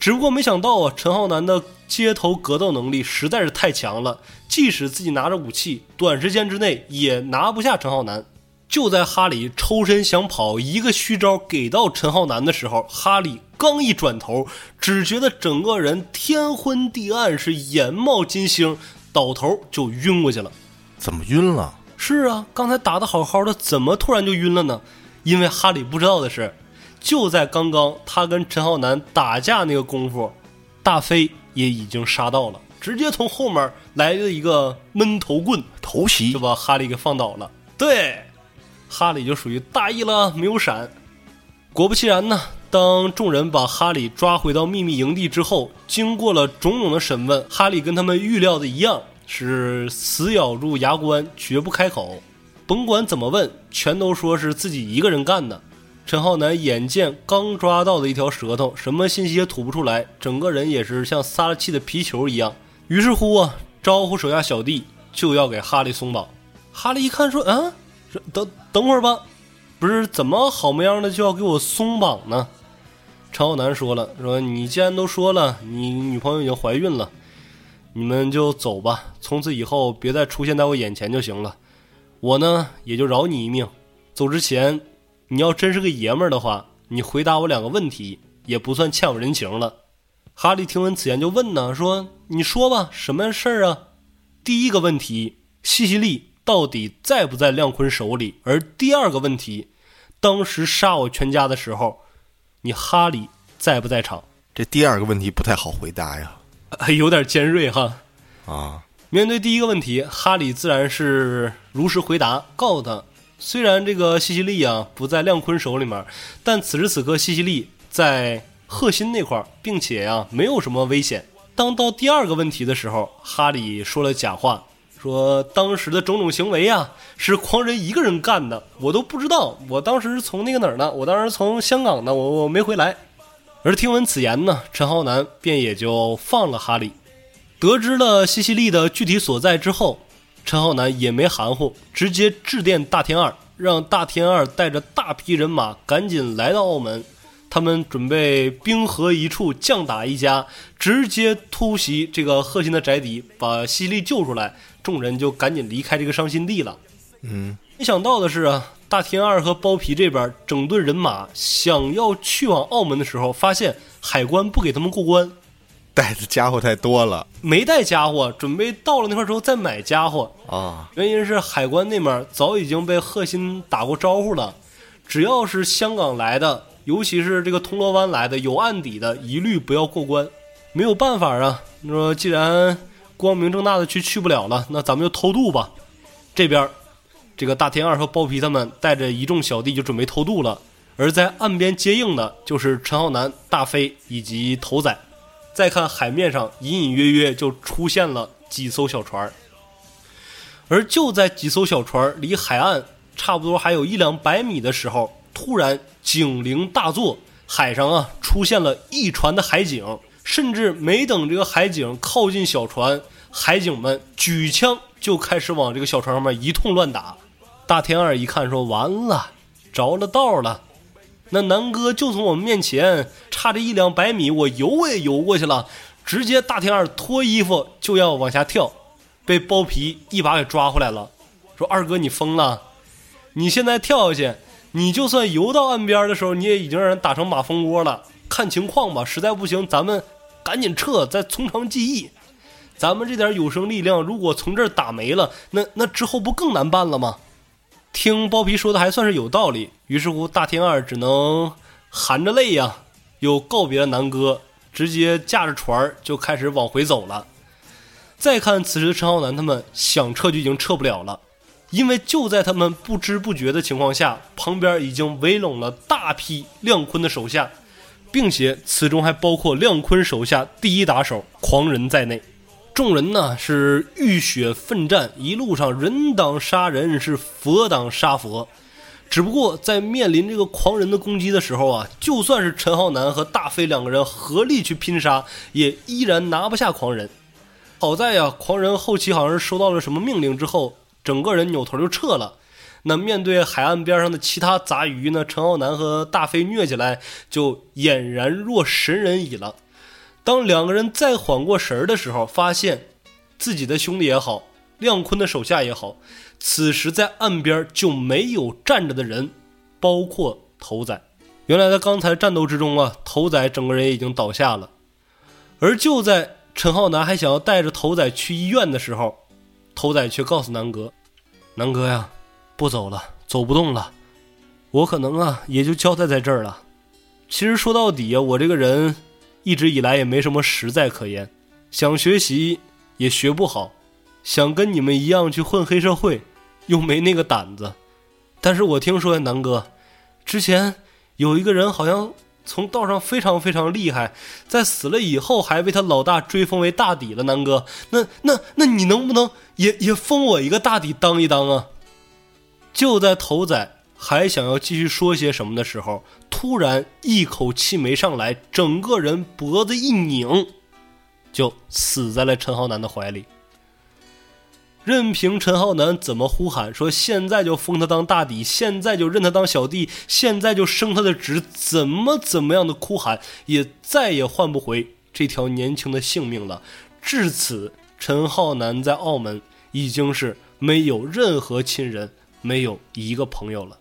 只不过没想到啊，陈浩南的街头格斗能力实在是太强了，即使自己拿着武器，短时间之内也拿不下陈浩南。就在哈里抽身想跑，一个虚招给到陈浩南的时候，哈里。刚一转头，只觉得整个人天昏地暗，是眼冒金星，倒头就晕过去了。怎么晕了？是啊，刚才打的好好的，怎么突然就晕了呢？因为哈里不知道的是，就在刚刚他跟陈浩南打架那个功夫，大飞也已经杀到了，直接从后面来了一个闷头棍偷袭，就把哈利给放倒了。对，哈里就属于大意了，没有闪。果不其然呢。当众人把哈里抓回到秘密营地之后，经过了种种的审问，哈里跟他们预料的一样，是死咬住牙关，绝不开口。甭管怎么问，全都说是自己一个人干的。陈浩南眼见刚抓到的一条舌头，什么信息也吐不出来，整个人也是像撒了气的皮球一样。于是乎啊，招呼手下小弟就要给哈利松绑。哈利一看说：“嗯啊，等等会儿吧，不是怎么好模样的就要给我松绑呢？”陈浩南说了：“说你既然都说了，你女朋友已经怀孕了，你们就走吧，从此以后别再出现在我眼前就行了。我呢也就饶你一命。走之前。”你要真是个爷们儿的话，你回答我两个问题，也不算欠我人情了。哈利听闻此言就问呢，说：“你说吧，什么事儿啊？”第一个问题，西西利到底在不在亮坤手里？而第二个问题，当时杀我全家的时候，你哈里在不在场？这第二个问题不太好回答呀，[LAUGHS] 有点尖锐哈。啊，面对第一个问题，哈里自然是如实回答，告诉他。虽然这个西西利啊不在亮坤手里面，但此时此刻西西利在赫辛那块儿，并且呀没有什么危险。当到第二个问题的时候，哈里说了假话，说当时的种种行为啊是狂人一个人干的，我都不知道。我当时从那个哪儿呢？我当时从香港呢，我我没回来。而听闻此言呢，陈浩南便也就放了哈利。得知了西西利的具体所在之后。陈浩南也没含糊，直接致电大天二，让大天二带着大批人马赶紧来到澳门。他们准备兵合一处，将打一家，直接突袭这个贺新的宅邸，把西利救出来。众人就赶紧离开这个伤心地了。嗯，没想到的是啊，大天二和包皮这边整顿人马，想要去往澳门的时候，发现海关不给他们过关。带的家伙太多了，没带家伙，准备到了那块之后再买家伙啊。原因是海关那面早已经被贺新打过招呼了，只要是香港来的，尤其是这个铜锣湾来的有案底的，一律不要过关。没有办法啊，你说既然光明正大的去去不了了，那咱们就偷渡吧。这边，这个大天二和包皮他们带着一众小弟就准备偷渡了，而在岸边接应的就是陈浩南、大飞以及头仔。再看海面上，隐隐约约就出现了几艘小船而就在几艘小船离海岸差不多还有一两百米的时候，突然警铃大作，海上啊出现了一船的海警，甚至没等这个海警靠近小船，海警们举枪就开始往这个小船上面一通乱打。大天二一看，说：“完了，着了道了。”那南哥就从我们面前差这一两百米，我游也游过去了，直接大天二脱衣服就要往下跳，被包皮一把给抓回来了，说二哥你疯了，你现在跳下去，你就算游到岸边的时候，你也已经让人打成马蜂窝了。看情况吧，实在不行咱们赶紧撤，再从长计议。咱们这点有生力量，如果从这儿打没了，那那之后不更难办了吗？听包皮说的还算是有道理，于是乎大天二只能含着泪呀，又告别了南哥，直接驾着船就开始往回走了。再看此时的陈浩南他们想撤就已经撤不了了，因为就在他们不知不觉的情况下，旁边已经围拢了大批亮坤的手下，并且此中还包括亮坤手下第一打手狂人在内。众人呢是浴血奋战，一路上人挡杀人，是佛挡杀佛。只不过在面临这个狂人的攻击的时候啊，就算是陈浩南和大飞两个人合力去拼杀，也依然拿不下狂人。好在呀，狂人后期好像是收到了什么命令之后，整个人扭头就撤了。那面对海岸边上的其他杂鱼呢，陈浩南和大飞虐起来就俨然若神人矣了。当两个人再缓过神儿的时候，发现自己的兄弟也好，亮坤的手下也好，此时在岸边就没有站着的人，包括头仔。原来在刚才战斗之中啊，头仔整个人已经倒下了。而就在陈浩南还想要带着头仔去医院的时候，头仔却告诉南哥：“南哥呀，不走了，走不动了，我可能啊也就交代在这儿了。其实说到底呀，我这个人。”一直以来也没什么实在可言，想学习也学不好，想跟你们一样去混黑社会，又没那个胆子。但是我听说呀，南哥，之前有一个人好像从道上非常非常厉害，在死了以后还被他老大追封为大底了。南哥，那那那你能不能也也封我一个大底当一当啊？就在头仔还想要继续说些什么的时候，突然一口气没上来，整个人脖子一拧，就死在了陈浩南的怀里。任凭陈浩南怎么呼喊，说现在就封他当大底，现在就认他当小弟，现在就升他的职，怎么怎么样的哭喊，也再也换不回这条年轻的性命了。至此，陈浩南在澳门已经是没有任何亲人，没有一个朋友了。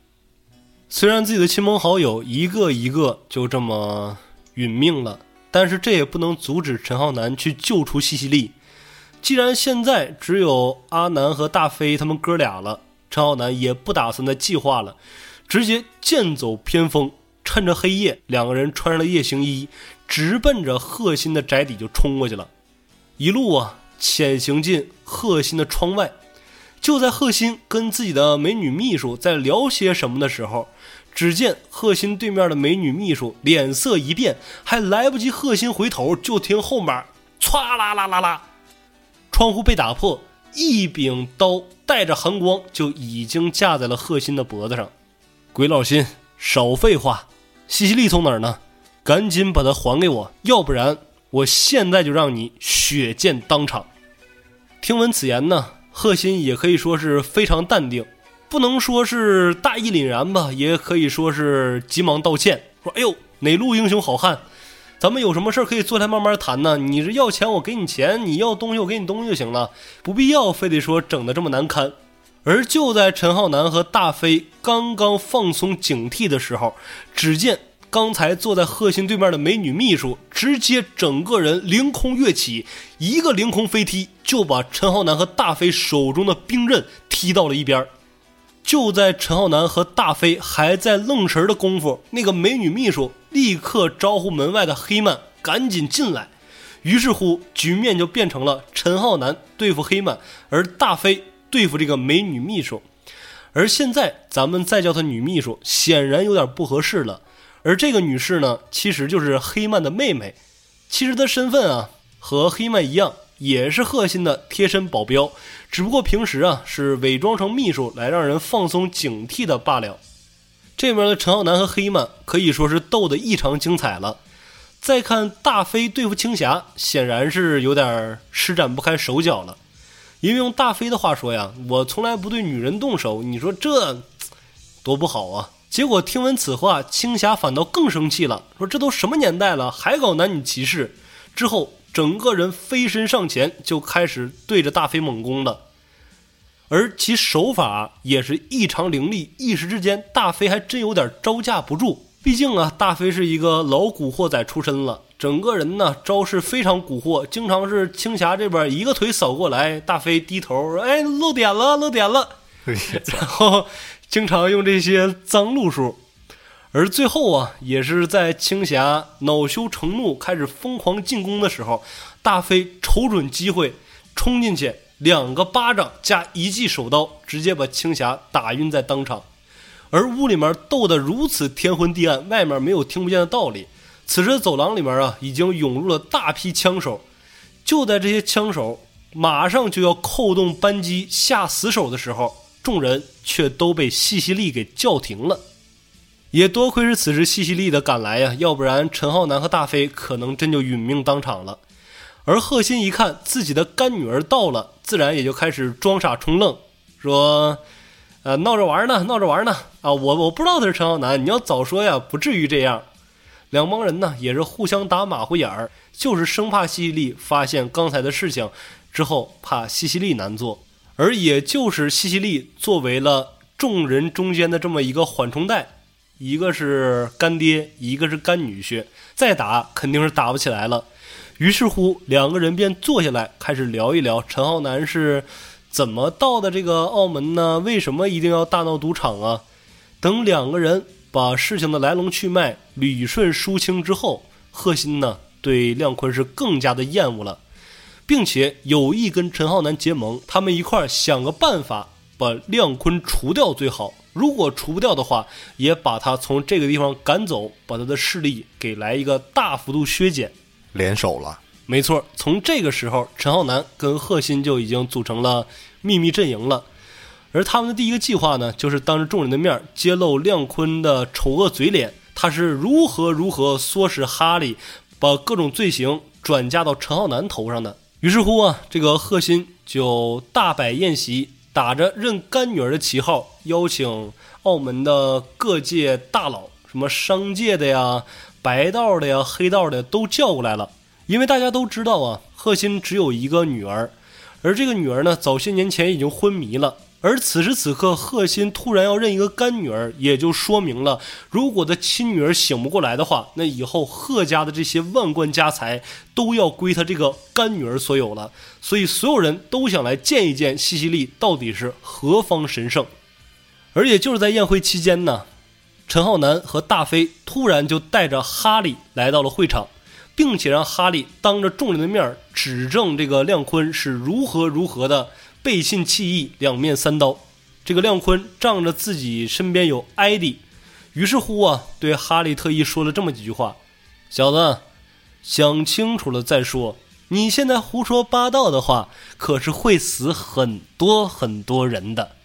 虽然自己的亲朋好友一个一个就这么殒命了，但是这也不能阻止陈浩南去救出西西利。既然现在只有阿南和大飞他们哥俩了，陈浩南也不打算再计划了，直接剑走偏锋，趁着黑夜，两个人穿上了夜行衣，直奔着贺新的宅邸就冲过去了。一路啊，潜行进贺新的窗外。就在贺鑫跟自己的美女秘书在聊些什么的时候，只见贺鑫对面的美女秘书脸色一变，还来不及贺鑫回头，就听后面唰啦啦啦啦。窗户被打破，一柄刀带着寒光就已经架在了贺鑫的脖子上。鬼老心，少废话！西西利从哪儿呢？赶紧把它还给我，要不然我现在就让你血溅当场！听闻此言呢，贺鑫也可以说是非常淡定，不能说是大义凛然吧，也可以说是急忙道歉，说：“哎呦，哪路英雄好汉？”咱们有什么事儿可以坐下来慢慢谈呢？你是要钱，我给你钱；你要东西，我给你东西就行了，不必要非得说整的这么难堪。而就在陈浩南和大飞刚刚放松警惕的时候，只见刚才坐在贺鑫对面的美女秘书直接整个人凌空跃起，一个凌空飞踢就把陈浩南和大飞手中的兵刃踢到了一边。就在陈浩南和大飞还在愣神的功夫，那个美女秘书。立刻招呼门外的黑曼赶紧进来，于是乎局面就变成了陈浩南对付黑曼，而大飞对付这个美女秘书。而现在咱们再叫她女秘书，显然有点不合适了。而这个女士呢，其实就是黑曼的妹妹。其实她身份啊和黑曼一样，也是贺新的贴身保镖，只不过平时啊是伪装成秘书来让人放松警惕的罢了。这边的陈浩南和黑曼可以说是斗得异常精彩了。再看大飞对付青霞，显然是有点施展不开手脚了。因为用大飞的话说呀，我从来不对女人动手，你说这多不好啊！结果听闻此话，青霞反倒更生气了，说这都什么年代了，还搞男女歧视？之后整个人飞身上前，就开始对着大飞猛攻了。而其手法也是异常凌厉，一时之间，大飞还真有点招架不住。毕竟啊，大飞是一个老古惑仔出身了，整个人呢招式非常蛊惑，经常是青霞这边一个腿扫过来，大飞低头说：“哎，露点了，露点了。” [LAUGHS] 然后经常用这些脏路数。而最后啊，也是在青霞恼羞成怒，开始疯狂进攻的时候，大飞瞅准机会冲进去。两个巴掌加一记手刀，直接把青霞打晕在当场。而屋里面斗得如此天昏地暗，外面没有听不见的道理。此时走廊里面啊，已经涌入了大批枪手。就在这些枪手马上就要扣动扳机下死手的时候，众人却都被西西利给叫停了。也多亏是此时西西利的赶来呀，要不然陈浩南和大飞可能真就殒命当场了。而贺鑫一看自己的干女儿到了，自然也就开始装傻充愣，说：“呃，闹着玩呢，闹着玩呢啊！我我不知道他是陈浩南，你要早说呀，不至于这样。”两帮人呢也是互相打马虎眼儿，就是生怕西西利发现刚才的事情，之后怕西西利难做。而也就是西西利作为了众人中间的这么一个缓冲带，一个是干爹，一个是干女婿，再打肯定是打不起来了。于是乎，两个人便坐下来，开始聊一聊陈浩南是怎么到的这个澳门呢？为什么一定要大闹赌场啊？等两个人把事情的来龙去脉捋顺梳清之后，贺鑫呢对亮坤是更加的厌恶了，并且有意跟陈浩南结盟，他们一块儿想个办法把亮坤除掉最好。如果除不掉的话，也把他从这个地方赶走，把他的势力给来一个大幅度削减。联手了，没错。从这个时候，陈浩南跟贺鑫就已经组成了秘密阵营了。而他们的第一个计划呢，就是当着众人的面揭露亮坤的丑恶嘴脸，他是如何如何唆使哈利把各种罪行转嫁到陈浩南头上的。于是乎啊，这个贺新就大摆宴席，打着认干女儿的旗号，邀请澳门的各界大佬，什么商界的呀、白道的呀、黑道的都叫过来了。因为大家都知道啊，贺新只有一个女儿，而这个女儿呢，早些年前已经昏迷了。而此时此刻，贺新突然要认一个干女儿，也就说明了，如果他亲女儿醒不过来的话，那以后贺家的这些万贯家财都要归他这个干女儿所有了。所以，所有人都想来见一见西西莉到底是何方神圣。而也就是在宴会期间呢，陈浩南和大飞突然就带着哈利来到了会场，并且让哈利当着众人的面指证这个亮坤是如何如何的。背信弃义，两面三刀。这个亮坤仗着自己身边有艾迪，于是乎啊，对哈利特意说了这么几句话：“小子，想清楚了再说。你现在胡说八道的话，可是会死很多很多人的。”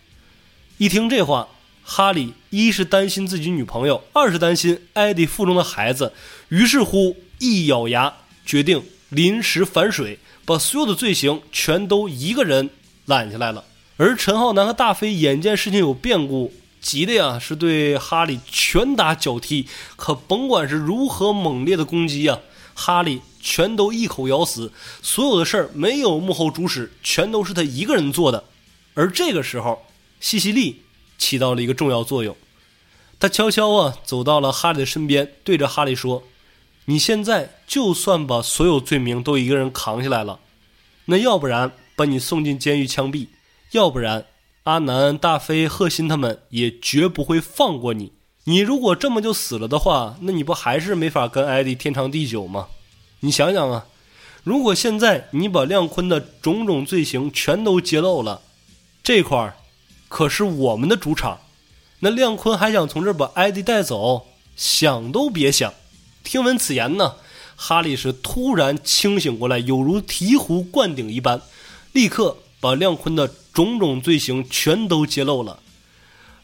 一听这话，哈利一是担心自己女朋友，二是担心艾迪腹中的孩子，于是乎一咬牙，决定临时反水，把所有的罪行全都一个人。揽下来了，而陈浩南和大飞眼见事情有变故，急的呀是对哈利拳打脚踢，可甭管是如何猛烈的攻击呀，哈利全都一口咬死，所有的事儿没有幕后主使，全都是他一个人做的。而这个时候，西西利起到了一个重要作用，他悄悄啊走到了哈利的身边，对着哈利说：“你现在就算把所有罪名都一个人扛下来了，那要不然。”把你送进监狱枪毙，要不然阿南、大飞、贺鑫他们也绝不会放过你。你如果这么就死了的话，那你不还是没法跟艾迪天长地久吗？你想想啊，如果现在你把亮坤的种种罪行全都揭露了，这块儿可是我们的主场，那亮坤还想从这儿把艾迪带走，想都别想。听闻此言呢，哈利是突然清醒过来，有如醍醐灌顶一般。立刻把亮坤的种种罪行全都揭露了，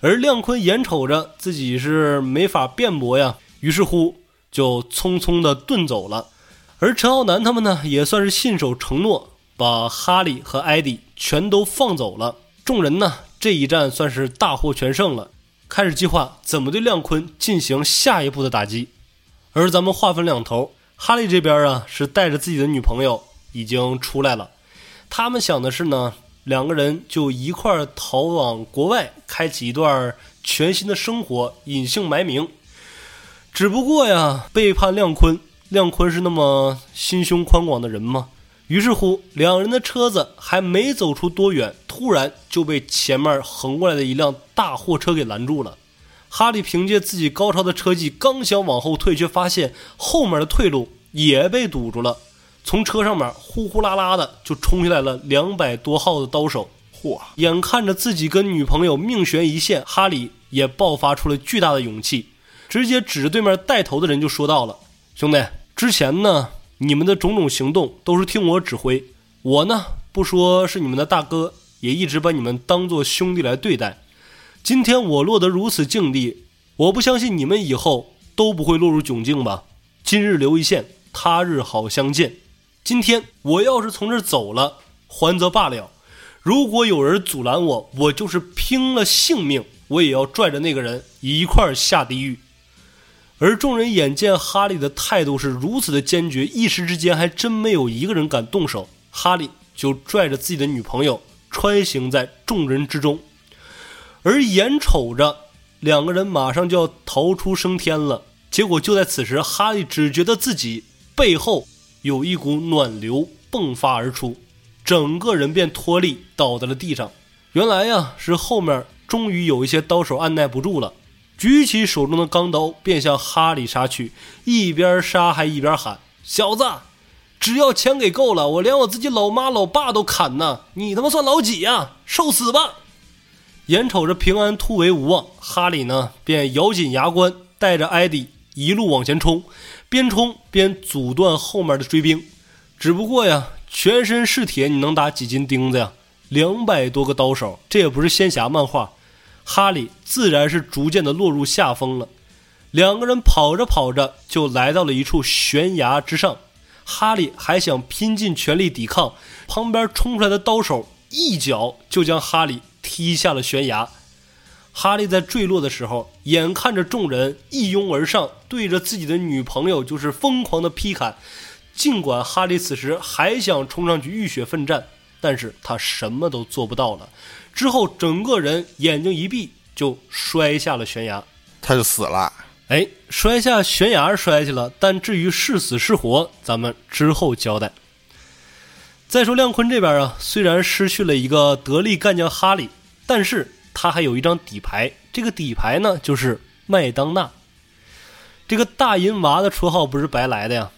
而亮坤眼瞅着自己是没法辩驳呀，于是乎就匆匆的遁走了。而陈浩南他们呢，也算是信守承诺，把哈利和艾迪全都放走了。众人呢，这一战算是大获全胜了，开始计划怎么对亮坤进行下一步的打击。而咱们话分两头，哈利这边啊，是带着自己的女朋友已经出来了。他们想的是呢，两个人就一块儿逃往国外，开启一段全新的生活，隐姓埋名。只不过呀，背叛亮坤，亮坤是那么心胸宽广的人吗？于是乎，两人的车子还没走出多远，突然就被前面横过来的一辆大货车给拦住了。哈利凭借自己高超的车技，刚想往后退，却发现后面的退路也被堵住了。从车上面呼呼啦啦的就冲下来了两百多号的刀手，嚯！眼看着自己跟女朋友命悬一线，哈里也爆发出了巨大的勇气，直接指着对面带头的人就说到了：“兄弟，之前呢，你们的种种行动都是听我指挥，我呢不说是你们的大哥，也一直把你们当做兄弟来对待。今天我落得如此境地，我不相信你们以后都不会落入窘境吧？今日留一线，他日好相见。”今天我要是从这儿走了，还则罢了；如果有人阻拦我，我就是拼了性命，我也要拽着那个人一块儿下地狱。而众人眼见哈利的态度是如此的坚决，一时之间还真没有一个人敢动手。哈利就拽着自己的女朋友穿行在众人之中，而眼瞅着两个人马上就要逃出升天了，结果就在此时，哈利只觉得自己背后。有一股暖流迸发而出，整个人便脱力倒在了地上。原来呀，是后面终于有一些刀手按耐不住了，举起手中的钢刀便向哈里杀去，一边杀还一边喊：“小子，只要钱给够了，我连我自己老妈老爸都砍呢！你他妈算老几呀？受死吧！”眼瞅着平安突围无望，哈里呢便咬紧牙关，带着艾迪一路往前冲。边冲边阻断后面的追兵，只不过呀，全身是铁，你能打几斤钉子呀？两百多个刀手，这也不是仙侠漫画。哈利自然是逐渐的落入下风了。两个人跑着跑着就来到了一处悬崖之上，哈利还想拼尽全力抵抗，旁边冲出来的刀手一脚就将哈利踢下了悬崖。哈利在坠落的时候，眼看着众人一拥而上，对着自己的女朋友就是疯狂的劈砍。尽管哈利此时还想冲上去浴血奋战，但是他什么都做不到了。之后，整个人眼睛一闭，就摔下了悬崖，他就死了。哎，摔下悬崖摔去了，但至于是死是活，咱们之后交代。再说亮坤这边啊，虽然失去了一个得力干将哈利，但是。他还有一张底牌，这个底牌呢就是麦当娜。这个大银娃的绰号不是白来的呀。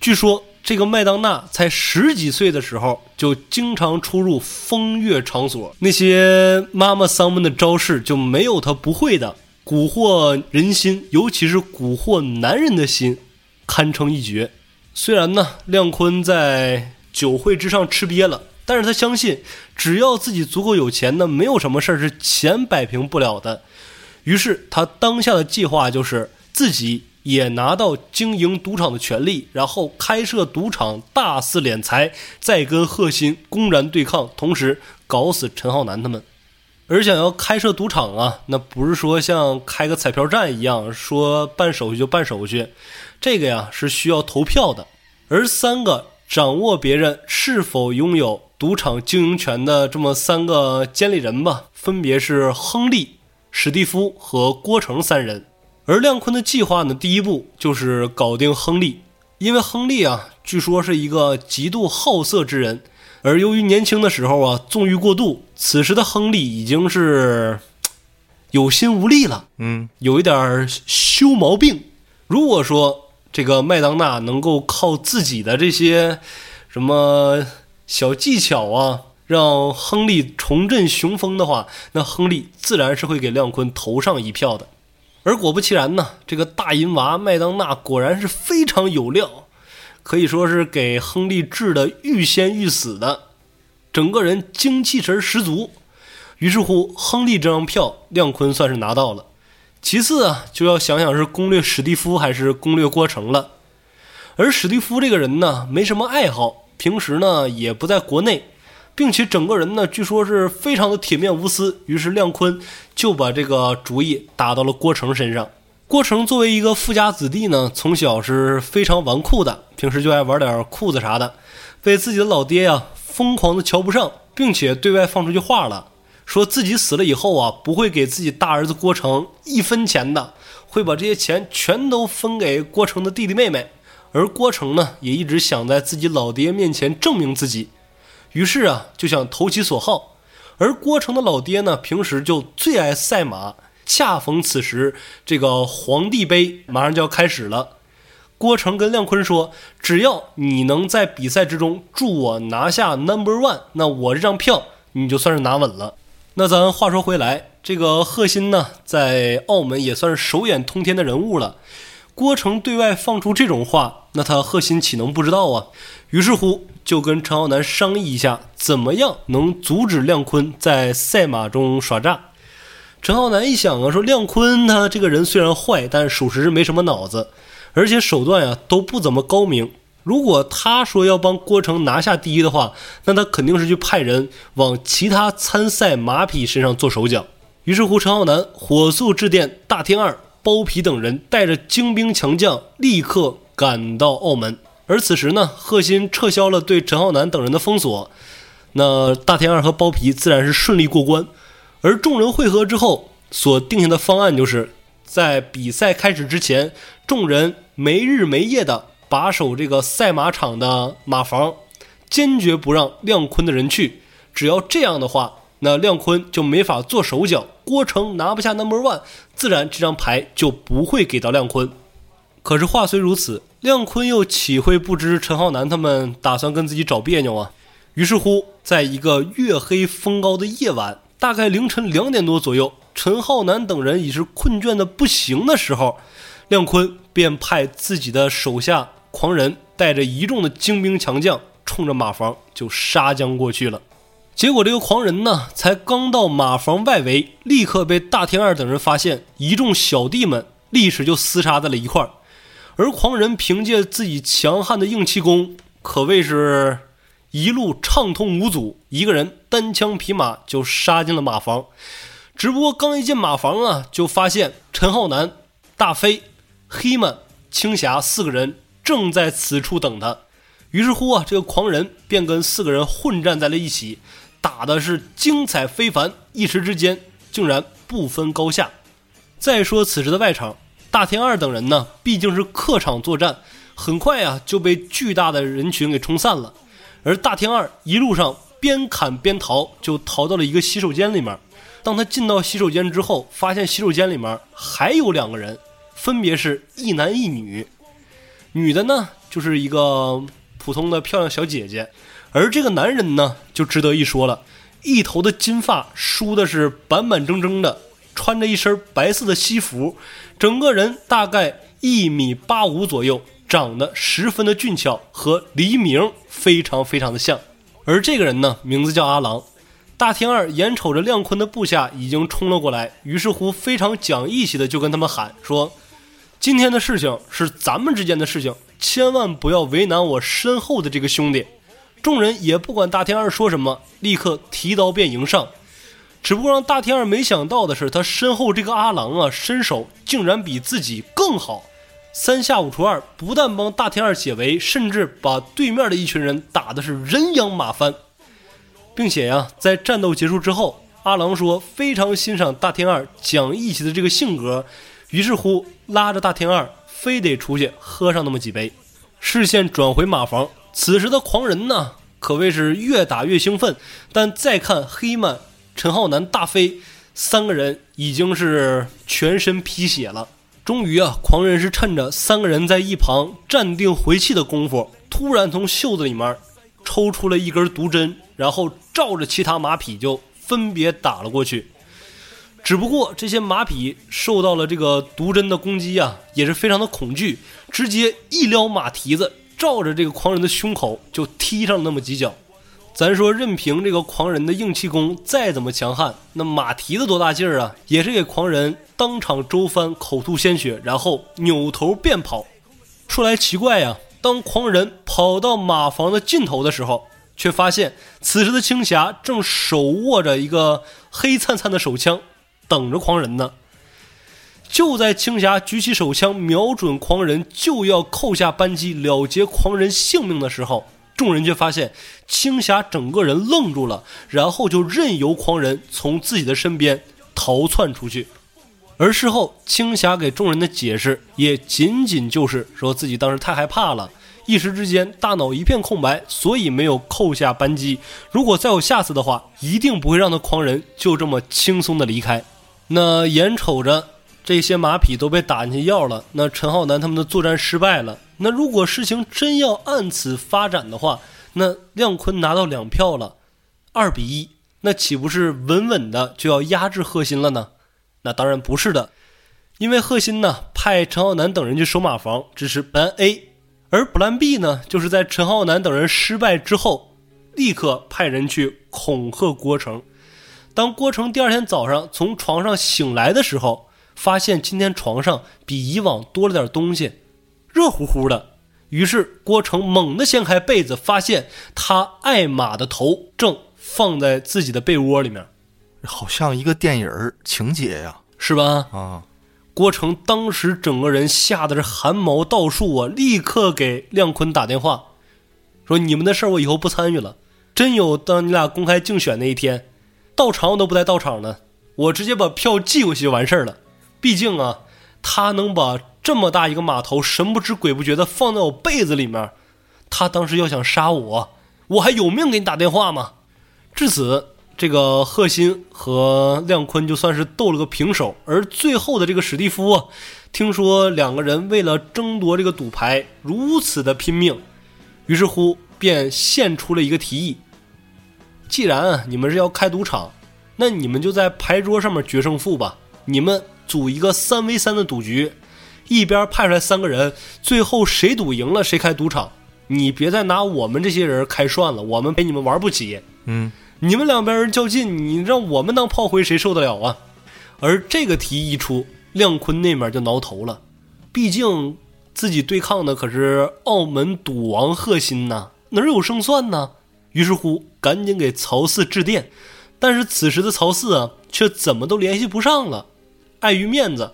据说这个麦当娜才十几岁的时候，就经常出入风月场所，那些妈妈桑们的招式就没有她不会的，蛊惑人心，尤其是蛊惑男人的心，堪称一绝。虽然呢，亮坤在酒会之上吃瘪了。但是他相信，只要自己足够有钱，那没有什么事儿是钱摆平不了的。于是他当下的计划就是自己也拿到经营赌场的权利，然后开设赌场，大肆敛财，再跟贺鑫公然对抗，同时搞死陈浩南他们。而想要开设赌场啊，那不是说像开个彩票站一样，说办手续就办手续，这个呀是需要投票的。而三个掌握别人是否拥有。赌场经营权的这么三个监理人吧，分别是亨利、史蒂夫和郭成三人。而亮坤的计划呢，第一步就是搞定亨利，因为亨利啊，据说是一个极度好色之人，而由于年轻的时候啊纵欲过度，此时的亨利已经是有心无力了，嗯，有一点修毛病。如果说这个麦当娜能够靠自己的这些什么。小技巧啊，让亨利重振雄风的话，那亨利自然是会给亮坤投上一票的。而果不其然呢，这个大银娃麦当娜果然是非常有料，可以说是给亨利治的欲仙欲死的，整个人精气神十足。于是乎，亨利这张票亮坤算是拿到了。其次啊，就要想想是攻略史蒂夫还是攻略郭成了。而史蒂夫这个人呢，没什么爱好。平时呢也不在国内，并且整个人呢据说是非常的铁面无私。于是亮坤就把这个主意打到了郭成身上。郭成作为一个富家子弟呢，从小是非常纨绔的，平时就爱玩点裤子啥的，被自己的老爹呀疯狂的瞧不上，并且对外放出去话了，说自己死了以后啊不会给自己大儿子郭成一分钱的，会把这些钱全都分给郭成的弟弟妹妹。而郭成呢，也一直想在自己老爹面前证明自己，于是啊，就想投其所好。而郭成的老爹呢，平时就最爱赛马，恰逢此时，这个皇帝杯马上就要开始了。郭成跟亮坤说：“只要你能在比赛之中助我拿下 Number One，那我这张票你就算是拿稳了。”那咱话说回来，这个贺鑫呢，在澳门也算是手眼通天的人物了。郭成对外放出这种话，那他贺鑫岂能不知道啊？于是乎，就跟陈浩南商议一下，怎么样能阻止亮坤在赛马中耍诈。陈浩南一想啊，说亮坤他这个人虽然坏，但属实是没什么脑子，而且手段呀都不怎么高明。如果他说要帮郭成拿下第一的话，那他肯定是去派人往其他参赛马匹身上做手脚。于是乎，陈浩南火速致电大天二。包皮等人带着精兵强将立刻赶到澳门，而此时呢，贺鑫撤销了对陈浩南等人的封锁，那大天二和包皮自然是顺利过关。而众人会合之后所定下的方案，就是在比赛开始之前，众人没日没夜的把守这个赛马场的马房，坚决不让亮坤的人去。只要这样的话。那亮坤就没法做手脚，郭成拿不下 number one，自然这张牌就不会给到亮坤。可是话虽如此，亮坤又岂会不知陈浩南他们打算跟自己找别扭啊？于是乎，在一个月黑风高的夜晚，大概凌晨两点多左右，陈浩南等人已是困倦的不行的时候，亮坤便派自己的手下狂人带着一众的精兵强将，冲着马房就杀将过去了。结果这个狂人呢，才刚到马房外围，立刻被大天二等人发现，一众小弟们立时就厮杀在了一块儿。而狂人凭借自己强悍的硬气功，可谓是一路畅通无阻，一个人单枪匹马就杀进了马房。只不过刚一进马房啊，就发现陈浩南、大飞、黑曼、青霞四个人正在此处等他。于是乎啊，这个狂人便跟四个人混战在了一起，打的是精彩非凡，一时之间竟然不分高下。再说此时的外场。大天二等人呢，毕竟是客场作战，很快啊就被巨大的人群给冲散了。而大天二一路上边砍边逃，就逃到了一个洗手间里面。当他进到洗手间之后，发现洗手间里面还有两个人，分别是一男一女。女的呢，就是一个普通的漂亮小姐姐，而这个男人呢，就值得一说了，一头的金发梳的是板板正正的。穿着一身白色的西服，整个人大概一米八五左右，长得十分的俊俏，和黎明非常非常的像。而这个人呢，名字叫阿郎。大天二眼瞅着亮坤的部下已经冲了过来，于是乎非常讲义气的就跟他们喊说：“今天的事情是咱们之间的事情，千万不要为难我身后的这个兄弟。”众人也不管大天二说什么，立刻提刀便迎上。只不过让大天二没想到的是，他身后这个阿郎啊，身手竟然比自己更好。三下五除二，不但帮大天二解围，甚至把对面的一群人打的是人仰马翻。并且呀，在战斗结束之后，阿郎说非常欣赏大天二讲义气的这个性格，于是乎拉着大天二非得出去喝上那么几杯。视线转回马房，此时的狂人呢，可谓是越打越兴奋。但再看黑曼。陈浩南、大飞三个人已经是全身披血了。终于啊，狂人是趁着三个人在一旁站定回气的功夫，突然从袖子里面抽出了一根毒针，然后照着其他马匹就分别打了过去。只不过这些马匹受到了这个毒针的攻击啊，也是非常的恐惧，直接一撩马蹄子，照着这个狂人的胸口就踢上了那么几脚。咱说，任凭这个狂人的硬气功再怎么强悍，那马蹄子多大劲儿啊，也是给狂人当场周翻，口吐鲜血，然后扭头便跑。说来奇怪呀，当狂人跑到马房的尽头的时候，却发现此时的青霞正手握着一个黑灿灿的手枪，等着狂人呢。就在青霞举起手枪瞄准狂人，就要扣下扳机了结狂人性命的时候。众人却发现青霞整个人愣住了，然后就任由狂人从自己的身边逃窜出去。而事后，青霞给众人的解释也仅仅就是说自己当时太害怕了，一时之间大脑一片空白，所以没有扣下扳机。如果再有下次的话，一定不会让那狂人就这么轻松的离开。那眼瞅着这些马匹都被打进去药了，那陈浩南他们的作战失败了。那如果事情真要按此发展的话，那亮坤拿到两票了，二比一，那岂不是稳稳的就要压制贺新了呢？那当然不是的，因为贺新呢派陈浩南等人去守马房，这是 plan A，而 plan B 呢，就是在陈浩南等人失败之后，立刻派人去恐吓郭成。当郭成第二天早上从床上醒来的时候，发现今天床上比以往多了点东西。热乎乎的，于是郭成猛地掀开被子，发现他爱马的头正放在自己的被窝里面，好像一个电影情节呀，是吧？啊！郭成当时整个人吓得是汗毛倒竖啊，立刻给亮坤打电话，说：“你们的事儿我以后不参与了。真有当你俩公开竞选那一天，到场我都不带到场的，我直接把票寄过去就完事儿了。毕竟啊，他能把。”这么大一个码头，神不知鬼不觉的放在我被子里面，他当时要想杀我，我还有命给你打电话吗？至此，这个贺新和亮坤就算是斗了个平手。而最后的这个史蒂夫，听说两个人为了争夺这个赌牌如此的拼命，于是乎便献出了一个提议：既然你们是要开赌场，那你们就在牌桌上面决胜负吧，你们组一个三 v 三的赌局。一边派出来三个人，最后谁赌赢了谁开赌场。你别再拿我们这些人开涮了，我们陪你们玩不起。嗯，你们两边人较劲，你让我们当炮灰，谁受得了啊？而这个提议一出，亮坤那边就挠头了，毕竟自己对抗的可是澳门赌王贺鑫呐，哪有胜算呢？于是乎，赶紧给曹四致电，但是此时的曹四啊，却怎么都联系不上了。碍于面子，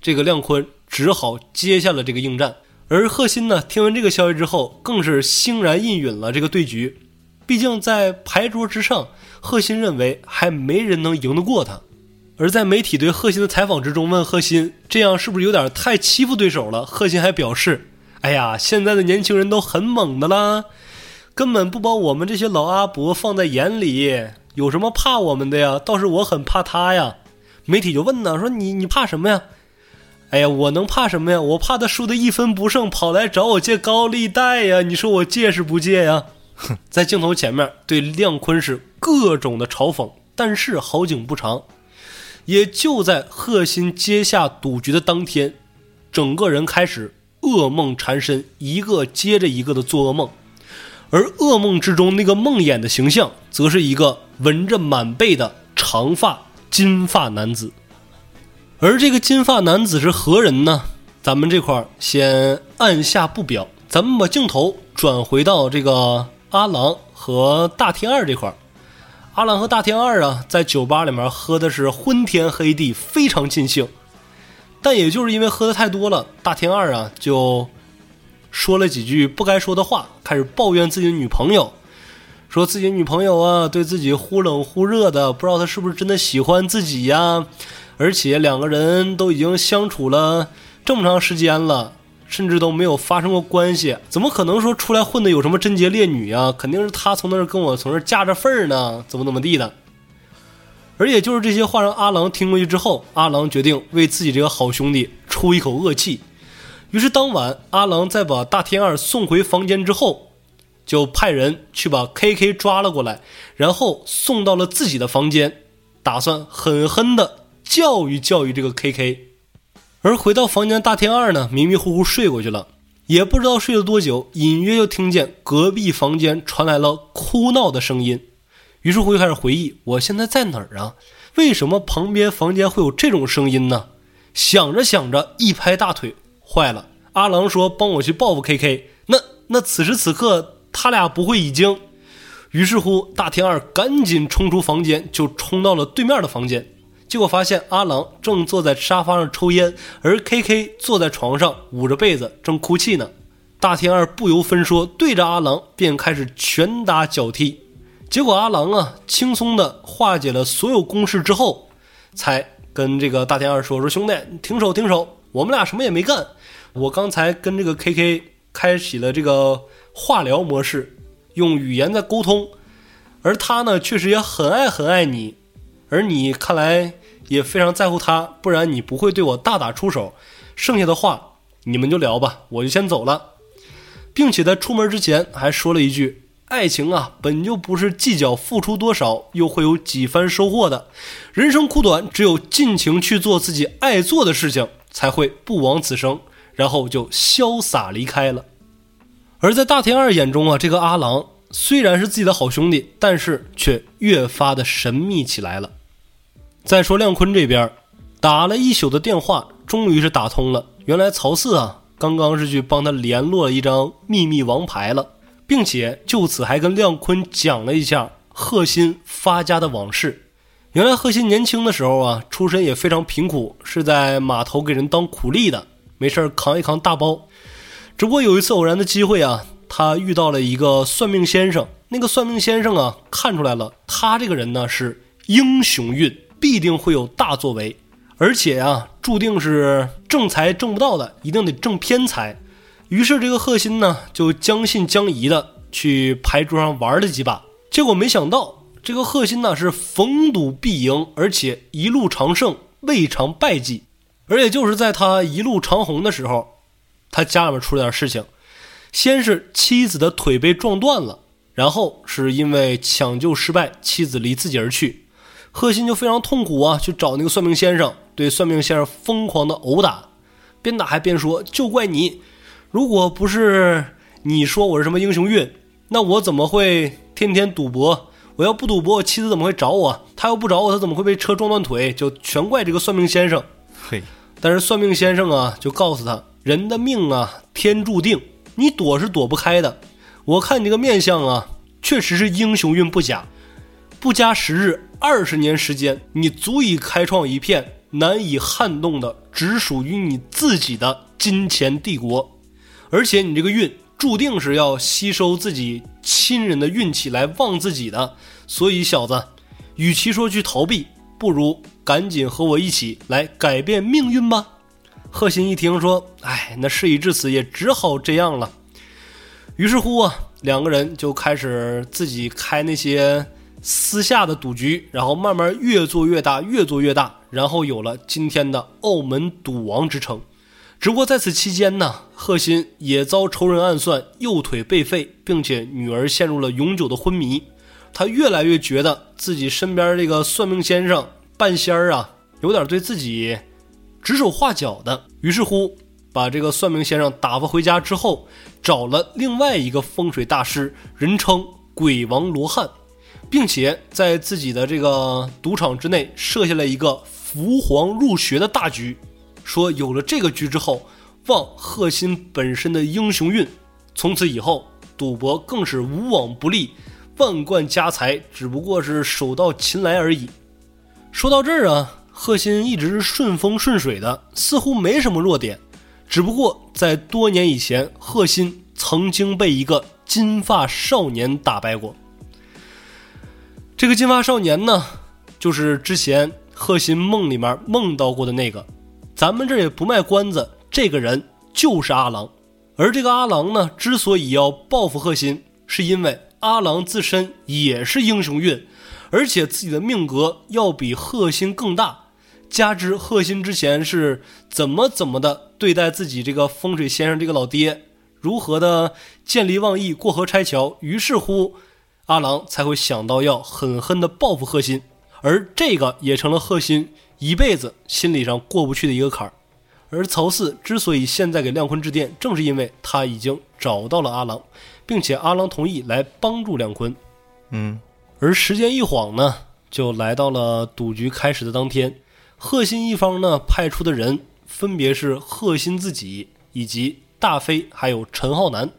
这个亮坤只好接下了这个应战。而贺鑫呢，听闻这个消息之后，更是欣然应允了这个对局。毕竟在牌桌之上，贺鑫认为还没人能赢得过他。而在媒体对贺鑫的采访之中，问贺鑫这样是不是有点太欺负对手了？贺鑫还表示：“哎呀，现在的年轻人都很猛的啦。”根本不把我们这些老阿伯放在眼里，有什么怕我们的呀？倒是我很怕他呀。媒体就问呢，说你你怕什么呀？哎呀，我能怕什么呀？我怕他输的一分不剩，跑来找我借高利贷呀！你说我借是不借呀？哼，[LAUGHS] 在镜头前面对亮坤是各种的嘲讽，但是好景不长，也就在贺鑫接下赌局的当天，整个人开始噩梦缠身，一个接着一个的做噩梦。而噩梦之中那个梦魇的形象，则是一个纹着满背的长发金发男子。而这个金发男子是何人呢？咱们这块儿先按下不表，咱们把镜头转回到这个阿郎和大天二这块儿。阿郎和大天二啊，在酒吧里面喝的是昏天黑地，非常尽兴。但也就是因为喝的太多了，大天二啊就。说了几句不该说的话，开始抱怨自己的女朋友，说自己女朋友啊对自己忽冷忽热的，不知道他是不是真的喜欢自己呀？而且两个人都已经相处了这么长时间了，甚至都没有发生过关系，怎么可能说出来混的有什么贞洁烈女啊？肯定是他从那儿跟我从那儿架着份儿呢，怎么怎么地的。而也就是这些话让阿郎听过去之后，阿郎决定为自己这个好兄弟出一口恶气。于是当晚，阿郎在把大天二送回房间之后，就派人去把 K K 抓了过来，然后送到了自己的房间，打算狠狠的教育教育这个 K K。而回到房间，大天二呢迷迷糊糊睡过去了，也不知道睡了多久，隐约就听见隔壁房间传来了哭闹的声音。于是乎就开始回忆：我现在在哪儿啊？为什么旁边房间会有这种声音呢？想着想着，一拍大腿。坏了！阿郎说：“帮我去报复 K K。”那那此时此刻他俩不会已经？于是乎，大天二赶紧冲出房间，就冲到了对面的房间。结果发现阿郎正坐在沙发上抽烟，而 K K 坐在床上捂着被子正哭泣呢。大天二不由分说，对着阿郎便开始拳打脚踢。结果阿郎啊，轻松的化解了所有攻势之后，才跟这个大天二说：“说兄弟，停手，停手。”我们俩什么也没干，我刚才跟这个 K K 开启了这个化疗模式，用语言在沟通，而他呢确实也很爱很爱你，而你看来也非常在乎他，不然你不会对我大打出手。剩下的话你们就聊吧，我就先走了，并且在出门之前还说了一句：爱情啊，本就不是计较付出多少，又会有几番收获的。人生苦短，只有尽情去做自己爱做的事情。才会不枉此生，然后就潇洒离开了。而在大天二眼中啊，这个阿郎虽然是自己的好兄弟，但是却越发的神秘起来了。再说亮坤这边，打了一宿的电话，终于是打通了。原来曹四啊，刚刚是去帮他联络了一张秘密王牌了，并且就此还跟亮坤讲了一下贺鑫发家的往事。原来贺鑫年轻的时候啊，出身也非常贫苦，是在码头给人当苦力的，没事扛一扛大包。只不过有一次偶然的机会啊，他遇到了一个算命先生。那个算命先生啊，看出来了，他这个人呢是英雄运，必定会有大作为，而且啊，注定是正财挣不到的，一定得挣偏财。于是这个贺鑫呢，就将信将疑的去牌桌上玩了几把，结果没想到。这个贺鑫呢是逢赌必赢，而且一路长胜，未尝败绩。而也就是在他一路长红的时候，他家里面出了点事情。先是妻子的腿被撞断了，然后是因为抢救失败，妻子离自己而去。贺鑫就非常痛苦啊，去找那个算命先生，对算命先生疯狂的殴打，边打还边说：“就怪你，如果不是你说我是什么英雄运，那我怎么会天天赌博？”我要不赌博，我妻子怎么会找我？他要不找我，他怎么会被车撞断腿？就全怪这个算命先生。嘿，但是算命先生啊，就告诉他，人的命啊，天注定，你躲是躲不开的。我看你这个面相啊，确实是英雄运不假，不加时日，二十年时间，你足以开创一片难以撼动的，只属于你自己的金钱帝国。而且你这个运注定是要吸收自己亲人的运气来旺自己的，所以小子，与其说去逃避，不如赶紧和我一起来改变命运吧。贺鑫一听说，哎，那事已至此，也只好这样了。于是乎啊，两个人就开始自己开那些私下的赌局，然后慢慢越做越大，越做越大，然后有了今天的澳门赌王之称。只不过在此期间呢，贺鑫也遭仇人暗算，右腿被废，并且女儿陷入了永久的昏迷。他越来越觉得自己身边这个算命先生半仙儿啊，有点对自己指手画脚的。于是乎，把这个算命先生打发回家之后，找了另外一个风水大师，人称鬼王罗汉，并且在自己的这个赌场之内设下了一个伏黄入学的大局。说有了这个局之后，旺贺鑫本身的英雄运，从此以后赌博更是无往不利，万贯家财只不过是手到擒来而已。说到这儿啊，贺鑫一直是顺风顺水的，似乎没什么弱点。只不过在多年以前，贺鑫曾经被一个金发少年打败过。这个金发少年呢，就是之前贺鑫梦里面梦到过的那个。咱们这也不卖关子，这个人就是阿郎。而这个阿郎呢，之所以要报复贺鑫，是因为阿郎自身也是英雄运，而且自己的命格要比贺鑫更大。加之贺新之前是怎么怎么的对待自己这个风水先生这个老爹，如何的见利忘义、过河拆桥，于是乎阿郎才会想到要狠狠的报复贺新，而这个也成了贺新。一辈子心理上过不去的一个坎儿，而曹四之所以现在给亮坤致电，正是因为他已经找到了阿郎，并且阿郎同意来帮助亮坤。嗯，而时间一晃呢，就来到了赌局开始的当天。贺鑫一方呢派出的人分别是贺鑫自己以及大飞，还有陈浩南；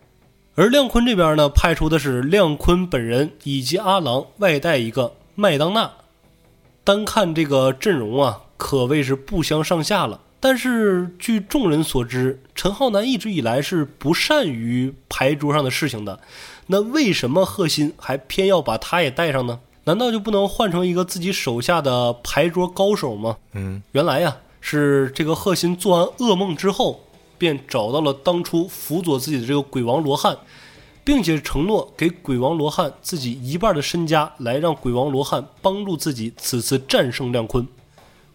而亮坤这边呢派出的是亮坤本人以及阿郎，外带一个麦当娜。单看这个阵容啊，可谓是不相上下了。但是据众人所知，陈浩南一直以来是不善于牌桌上的事情的。那为什么贺鑫还偏要把他也带上呢？难道就不能换成一个自己手下的牌桌高手吗？嗯，原来呀，是这个贺新做完噩梦之后，便找到了当初辅佐自己的这个鬼王罗汉。并且承诺给鬼王罗汉自己一半的身家，来让鬼王罗汉帮助自己此次战胜亮坤。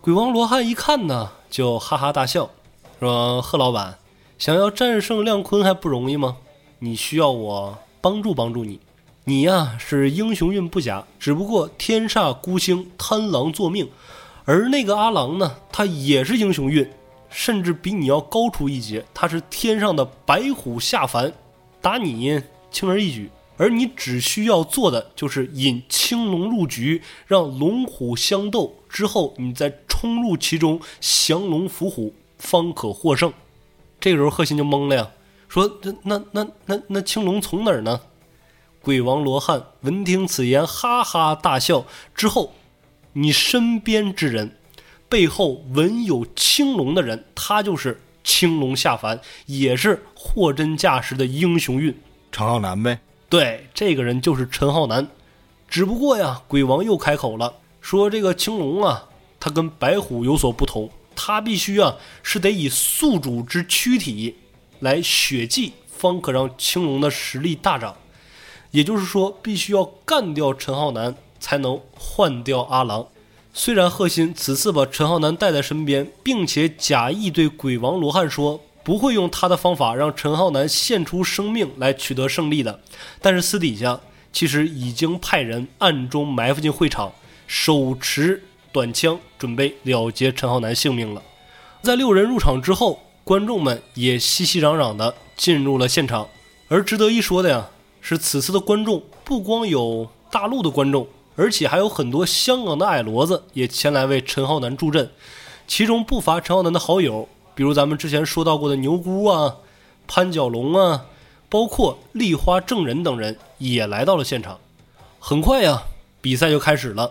鬼王罗汉一看呢，就哈哈大笑，说：“贺老板，想要战胜亮坤还不容易吗？你需要我帮助帮助你。你呀是英雄运不假，只不过天煞孤星，贪狼作命。而那个阿郎呢，他也是英雄运，甚至比你要高出一截。他是天上的白虎下凡，打你。”轻而易举，而你只需要做的就是引青龙入局，让龙虎相斗之后，你再冲入其中，降龙伏虎，方可获胜。这个时候，贺鑫就懵了呀，说：“那那那那那青龙从哪儿呢？”鬼王罗汉闻听此言，哈哈大笑。之后，你身边之人，背后闻有青龙的人，他就是青龙下凡，也是货真价实的英雄运。陈浩南呗，对，这个人就是陈浩南。只不过呀，鬼王又开口了，说这个青龙啊，它跟白虎有所不同，它必须啊是得以宿主之躯体来血祭，方可让青龙的实力大涨。也就是说，必须要干掉陈浩南，才能换掉阿郎。虽然贺鑫此次把陈浩南带在身边，并且假意对鬼王罗汉说。不会用他的方法让陈浩南献出生命来取得胜利的，但是私底下其实已经派人暗中埋伏进会场，手持短枪准备了结陈浩南性命了。在六人入场之后，观众们也熙熙攘攘地进入了现场。而值得一说的呀，是此次的观众不光有大陆的观众，而且还有很多香港的矮骡子也前来为陈浩南助阵，其中不乏陈浩南的好友，比如咱们之前说到过的牛姑啊、潘角龙啊，包括丽花正人等人也来到了现场。很快呀，比赛就开始了，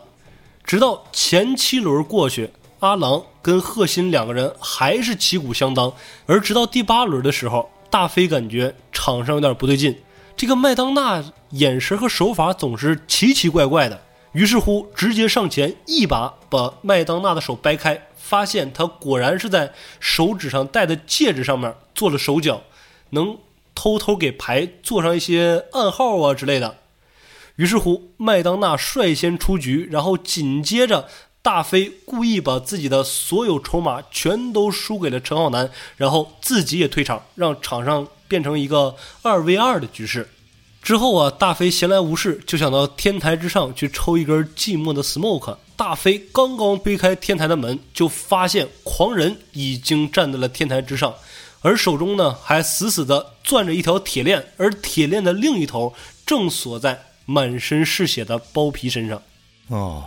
直到前七轮过去，阿郎跟贺鑫两个人还是旗鼓相当，而直到第八轮的时候，大飞感觉场上有点不对劲，这个麦当娜眼神和手法总是奇奇怪怪的。于是乎，直接上前一把把麦当娜的手掰开，发现她果然是在手指上戴的戒指上面做了手脚，能偷偷给牌做上一些暗号啊之类的。于是乎，麦当娜率先出局，然后紧接着大飞故意把自己的所有筹码全都输给了陈浩南，然后自己也退场，让场上变成一个二 v 二的局势。之后啊，大飞闲来无事，就想到天台之上去抽一根寂寞的 smoke。大飞刚刚推开天台的门，就发现狂人已经站在了天台之上，而手中呢还死死地攥着一条铁链，而铁链的另一头正锁在满身是血的包皮身上。哦，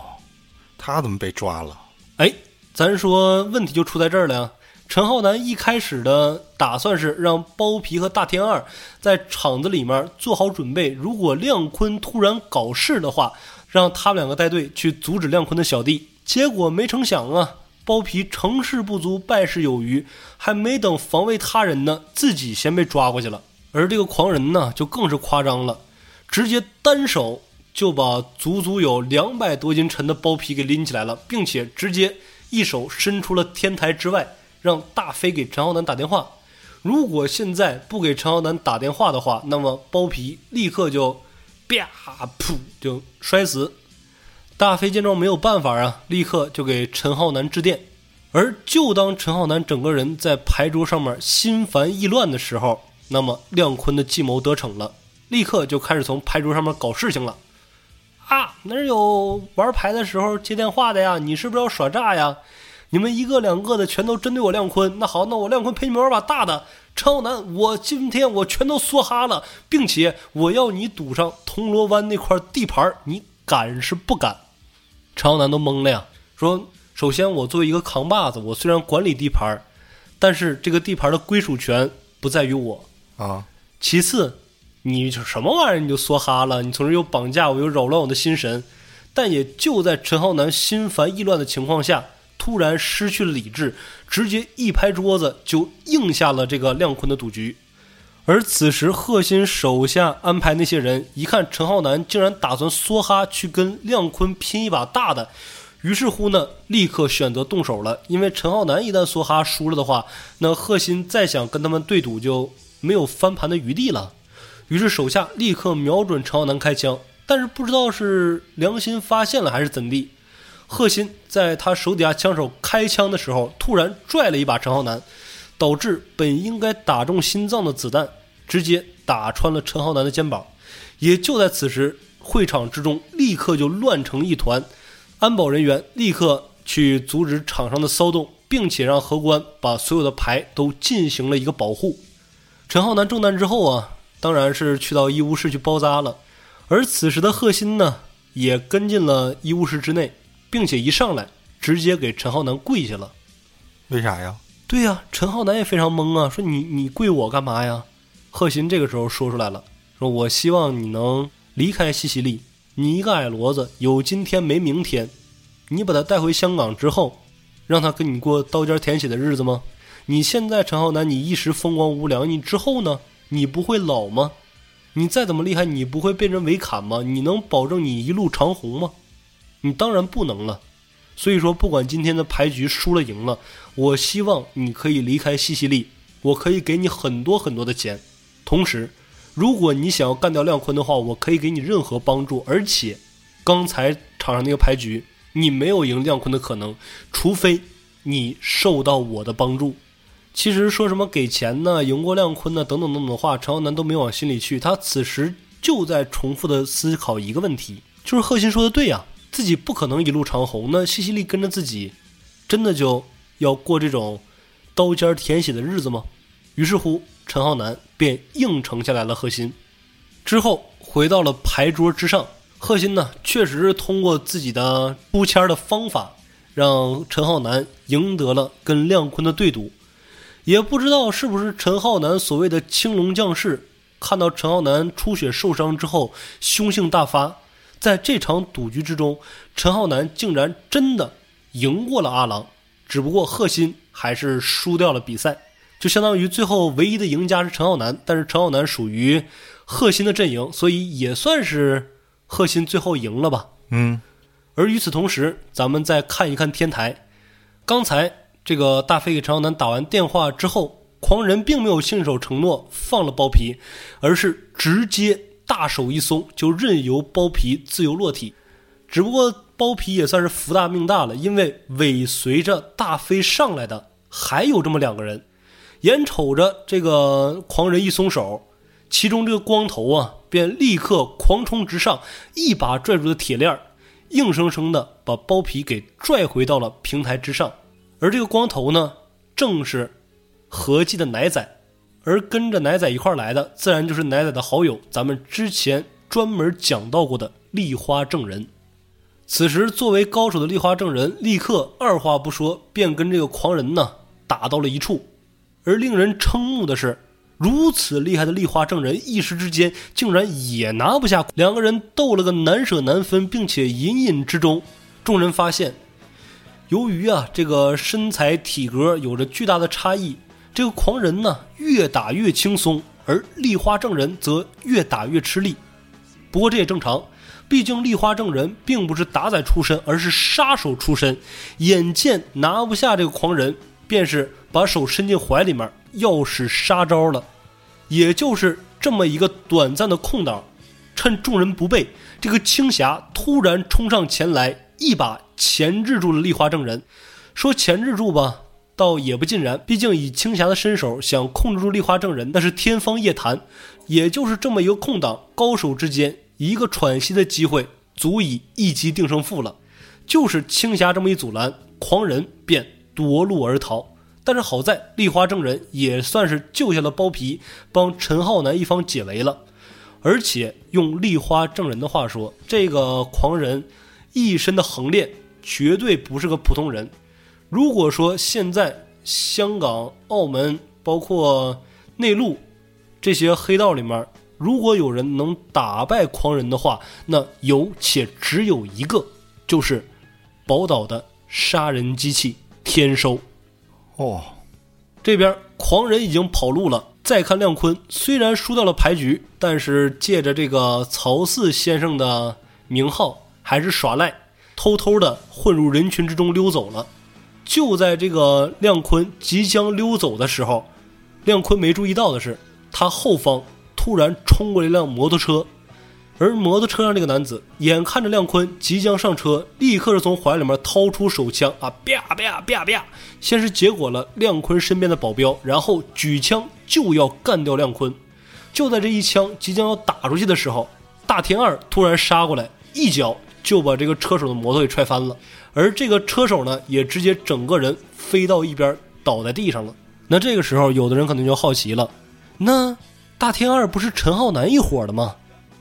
他怎么被抓了？哎，咱说问题就出在这儿了呀。陈浩南一开始的打算是让包皮和大天二在厂子里面做好准备，如果亮坤突然搞事的话，让他们两个带队去阻止亮坤的小弟。结果没成想啊，包皮成事不足败事有余，还没等防卫他人呢，自己先被抓过去了。而这个狂人呢，就更是夸张了，直接单手就把足足有两百多斤沉的包皮给拎起来了，并且直接一手伸出了天台之外。让大飞给陈浩南打电话，如果现在不给陈浩南打电话的话，那么包皮立刻就啪噗就摔死。大飞见状没有办法啊，立刻就给陈浩南致电。而就当陈浩南整个人在牌桌上面心烦意乱的时候，那么亮坤的计谋得逞了，立刻就开始从牌桌上面搞事情了。啊，哪有玩牌的时候接电话的呀？你是不是要耍诈呀？你们一个两个的全都针对我亮坤，那好，那我亮坤陪你们玩把大的。陈浩南，我今天我全都梭哈了，并且我要你赌上铜锣湾那块地盘，你敢是不敢？陈浩南都懵了呀，说：首先我作为一个扛把子，我虽然管理地盘，但是这个地盘的归属权不在于我啊。其次，你什么玩意儿你就梭哈了？你从这又绑架我，又扰乱我的心神。但也就在陈浩南心烦意乱的情况下。突然失去了理智，直接一拍桌子就应下了这个亮坤的赌局。而此时贺鑫手下安排那些人一看陈浩南竟然打算梭哈去跟亮坤拼一把大的，于是乎呢，立刻选择动手了。因为陈浩南一旦梭哈输了的话，那贺鑫再想跟他们对赌就没有翻盘的余地了。于是手下立刻瞄准陈浩南开枪，但是不知道是良心发现了还是怎地。贺鑫在他手底下枪手开枪的时候，突然拽了一把陈浩南，导致本应该打中心脏的子弹直接打穿了陈浩南的肩膀。也就在此时，会场之中立刻就乱成一团，安保人员立刻去阻止场上的骚动，并且让荷官把所有的牌都进行了一个保护。陈浩南中弹之后啊，当然是去到医务室去包扎了，而此时的贺鑫呢，也跟进了医务室之内。并且一上来直接给陈浩南跪下了，为啥呀？对呀，陈浩南也非常懵啊，说你你跪我干嘛呀？贺鑫这个时候说出来了，说我希望你能离开西西里，你一个矮骡子有今天没明天，你把他带回香港之后，让他跟你过刀尖舔血的日子吗？你现在陈浩南你一时风光无两，你之后呢？你不会老吗？你再怎么厉害，你不会被人围砍吗？你能保证你一路长红吗？你当然不能了，所以说不管今天的牌局输了赢了，我希望你可以离开西西里，我可以给你很多很多的钱，同时，如果你想要干掉亮坤的话，我可以给你任何帮助，而且，刚才场上那个牌局你没有赢亮坤的可能，除非你受到我的帮助。其实说什么给钱呢，赢过亮坤呢，等等等等的话，陈浩南都没往心里去，他此时就在重复的思考一个问题，就是贺鑫说的对呀。自己不可能一路长红，那西西利跟着自己，真的就要过这种刀尖舔血的日子吗？于是乎，陈浩南便应承下来了。贺鑫之后回到了牌桌之上，贺鑫呢，确实是通过自己的出签的方法，让陈浩南赢得了跟亮坤的对赌。也不知道是不是陈浩南所谓的青龙将士，看到陈浩南出血受伤之后，凶性大发。在这场赌局之中，陈浩南竟然真的赢过了阿郎，只不过贺鑫还是输掉了比赛，就相当于最后唯一的赢家是陈浩南，但是陈浩南属于贺鑫的阵营，所以也算是贺鑫最后赢了吧。嗯，而与此同时，咱们再看一看天台，刚才这个大飞给陈浩南打完电话之后，狂人并没有信守承诺放了包皮，而是直接。大手一松，就任由包皮自由落体。只不过包皮也算是福大命大了，因为尾随着大飞上来的还有这么两个人。眼瞅着这个狂人一松手，其中这个光头啊，便立刻狂冲直上，一把拽住了铁链硬生生的把包皮给拽回到了平台之上。而这个光头呢，正是合计的奶仔。而跟着奶仔一块来的，自然就是奶仔的好友，咱们之前专门讲到过的丽花正人。此时，作为高手的丽花正人，立刻二话不说，便跟这个狂人呢打到了一处。而令人瞠目的是，如此厉害的丽花正人，一时之间竟然也拿不下。两个人斗了个难舍难分，并且隐隐之中，众人发现，由于啊这个身材体格有着巨大的差异。这个狂人呢，越打越轻松，而丽花正人则越打越吃力。不过这也正常，毕竟丽花正人并不是打仔出身，而是杀手出身。眼见拿不下这个狂人，便是把手伸进怀里面，要使杀招了。也就是这么一个短暂的空档，趁众人不备，这个青霞突然冲上前来，一把钳制住了丽花正人。说钳制住吧。倒也不尽然，毕竟以青霞的身手，想控制住丽花正人，那是天方夜谭。也就是这么一个空档，高手之间一个喘息的机会，足以一击定胜负了。就是青霞这么一阻拦，狂人便夺路而逃。但是好在丽花正人也算是救下了包皮，帮陈浩南一方解围了。而且用丽花正人的话说，这个狂人一身的横练，绝对不是个普通人。如果说现在香港、澳门，包括内陆这些黑道里面，如果有人能打败狂人的话，那有且只有一个，就是宝岛的杀人机器天收。哦，这边狂人已经跑路了。再看亮坤，虽然输掉了牌局，但是借着这个曹四先生的名号，还是耍赖，偷偷的混入人群之中溜走了。就在这个亮坤即将溜走的时候，亮坤没注意到的是，他后方突然冲过来一辆摩托车，而摩托车上这个男子眼看着亮坤即将上车，立刻是从怀里面掏出手枪啊，啪啪啪啪，先是结果了亮坤身边的保镖，然后举枪就要干掉亮坤。就在这一枪即将要打出去的时候，大天二突然杀过来，一脚就把这个车手的摩托给踹翻了。而这个车手呢，也直接整个人飞到一边，倒在地上了。那这个时候，有的人可能就好奇了：那大天二不是陈浩南一伙的吗？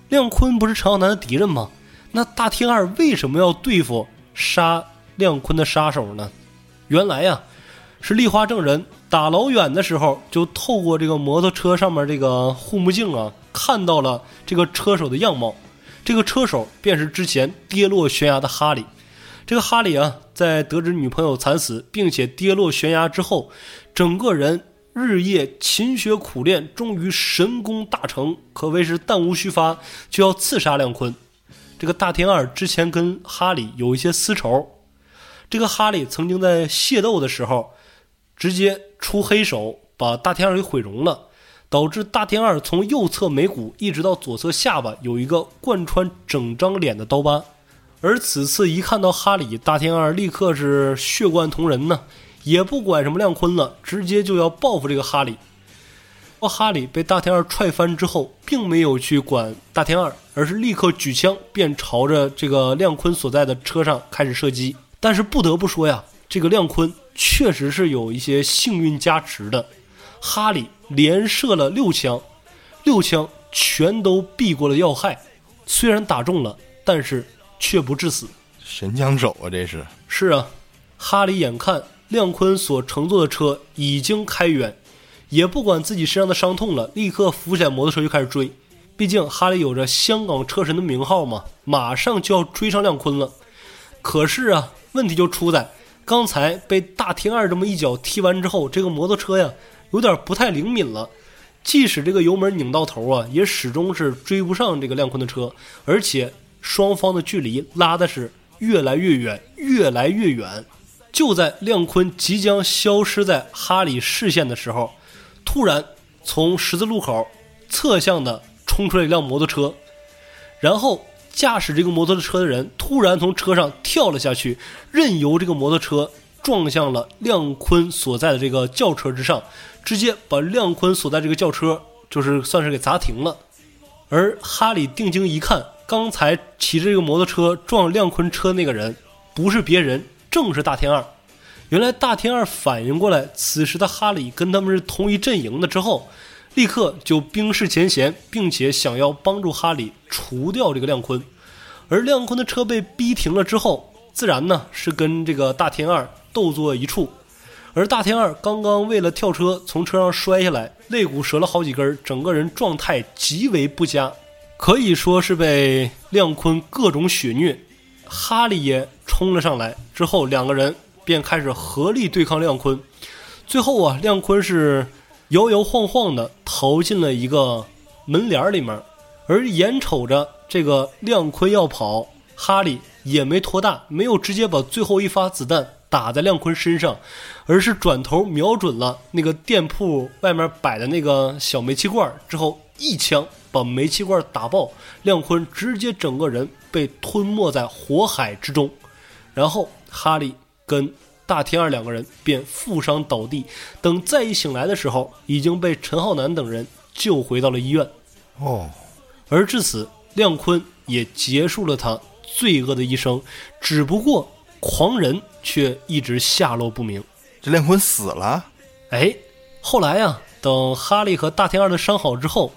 亮坤不是陈浩南的敌人吗？那大天二为什么要对付杀亮坤的杀手呢？原来呀，是丽花正人打老远的时候，就透过这个摩托车上面这个护目镜啊，看到了这个车手的样貌。这个车手便是之前跌落悬崖的哈利。这个哈里啊，在得知女朋友惨死，并且跌落悬崖之后，整个人日夜勤学苦练，终于神功大成，可谓是弹无虚发，就要刺杀亮坤。这个大天二之前跟哈里有一些私仇，这个哈里曾经在械斗的时候，直接出黑手把大天二给毁容了，导致大天二从右侧眉骨一直到左侧下巴有一个贯穿整张脸的刀疤。而此次一看到哈里，大天二立刻是血贯同人呢，也不管什么亮坤了，直接就要报复这个哈里。哈里被大天二踹翻之后，并没有去管大天二，而是立刻举枪便朝着这个亮坤所在的车上开始射击。但是不得不说呀，这个亮坤确实是有一些幸运加持的，哈里连射了六枪，六枪全都避过了要害，虽然打中了。但是却不致死。神枪手啊，这是是啊，哈里眼看亮坤所乘坐的车已经开远，也不管自己身上的伤痛了，立刻扶起来摩托车就开始追。毕竟哈里有着香港车神的名号嘛，马上就要追上亮坤了。可是啊，问题就出在刚才被大天二这么一脚踢完之后，这个摩托车呀有点不太灵敏了。即使这个油门拧到头啊，也始终是追不上这个亮坤的车，而且双方的距离拉的是越来越远，越来越远。就在亮坤即将消失在哈里视线的时候，突然从十字路口侧向的。冲出来一辆摩托车，然后驾驶这个摩托车的人突然从车上跳了下去，任由这个摩托车撞向了亮坤所在的这个轿车之上，直接把亮坤所在这个轿车就是算是给砸停了。而哈里定睛一看，刚才骑着这个摩托车撞亮坤车那个人不是别人，正是大天二。原来大天二反应过来，此时的哈里跟他们是同一阵营的之后。立刻就冰释前嫌，并且想要帮助哈里除掉这个亮坤，而亮坤的车被逼停了之后，自然呢是跟这个大天二斗作一处，而大天二刚刚为了跳车从车上摔下来，肋骨折了好几根，整个人状态极为不佳，可以说是被亮坤各种血虐。哈利也冲了上来之后，两个人便开始合力对抗亮坤，最后啊，亮坤是。摇摇晃晃地逃进了一个门帘里面，而眼瞅着这个亮坤要跑，哈利也没拖大，没有直接把最后一发子弹打在亮坤身上，而是转头瞄准了那个店铺外面摆的那个小煤气罐，之后一枪把煤气罐打爆，亮坤直接整个人被吞没在火海之中，然后哈利跟。大天二两个人便负伤倒地，等再一醒来的时候，已经被陈浩南等人救回到了医院。哦，而至此，亮坤也结束了他罪恶的一生。只不过，狂人却一直下落不明。这亮坤死了？哎，后来呀，等哈利和大天二的伤好之后，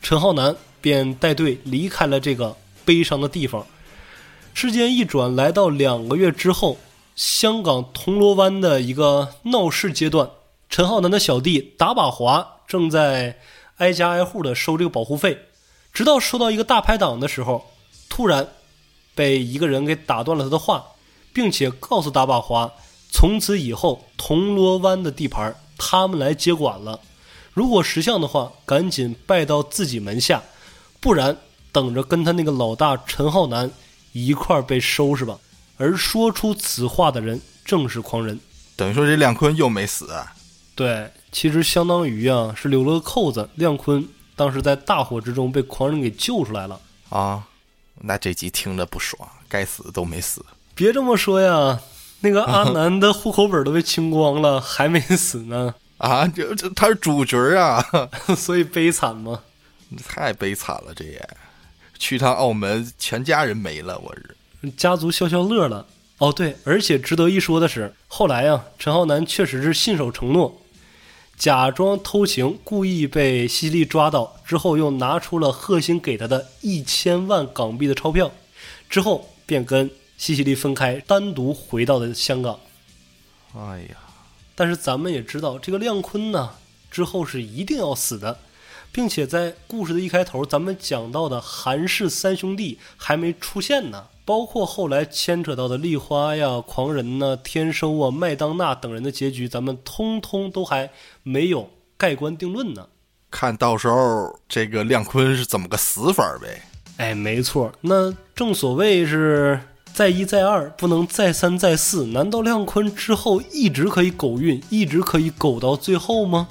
陈浩南便带队离开了这个悲伤的地方。时间一转，来到两个月之后。香港铜锣湾的一个闹市阶段，陈浩南的小弟打把华正在挨家挨户的收这个保护费，直到收到一个大排档的时候，突然被一个人给打断了他的话，并且告诉大把华，从此以后铜锣湾的地盘他们来接管了，如果识相的话，赶紧拜到自己门下，不然等着跟他那个老大陈浩南一块被收拾吧。而说出此话的人正是狂人，等于说这亮坤又没死。对，其实相当于啊是留了个扣子，亮坤当时在大火之中被狂人给救出来了啊。那这集听着不爽，该死的都没死。别这么说呀，那个 [LAUGHS] 阿南的户口本都被清光了，还没死呢。啊，这这他是主角啊，[LAUGHS] 所以悲惨吗？太悲惨了，这也去趟澳门，全家人没了，我日。家族消消乐了哦，对，而且值得一说的是，后来呀，陈浩南确实是信守承诺，假装偷情，故意被西西利抓到之后，又拿出了贺星给他的一千万港币的钞票，之后便跟西西里分开，单独回到了香港。哎呀，但是咱们也知道，这个亮坤呢，之后是一定要死的，并且在故事的一开头，咱们讲到的韩氏三兄弟还没出现呢。包括后来牵扯到的丽花呀、狂人呐、天收啊、麦当娜等人的结局，咱们通通都还没有盖棺定论呢。看到时候这个亮坤是怎么个死法呗？哎，没错。那正所谓是再一再二，不能再三再四。难道亮坤之后一直可以苟运，一直可以苟到最后吗？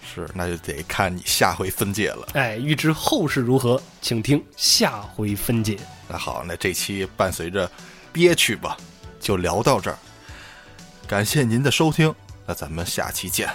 是，那就得看你下回分解了。哎，预知后事如何，请听下回分解。那好，那这期伴随着憋屈吧，就聊到这儿。感谢您的收听，那咱们下期见。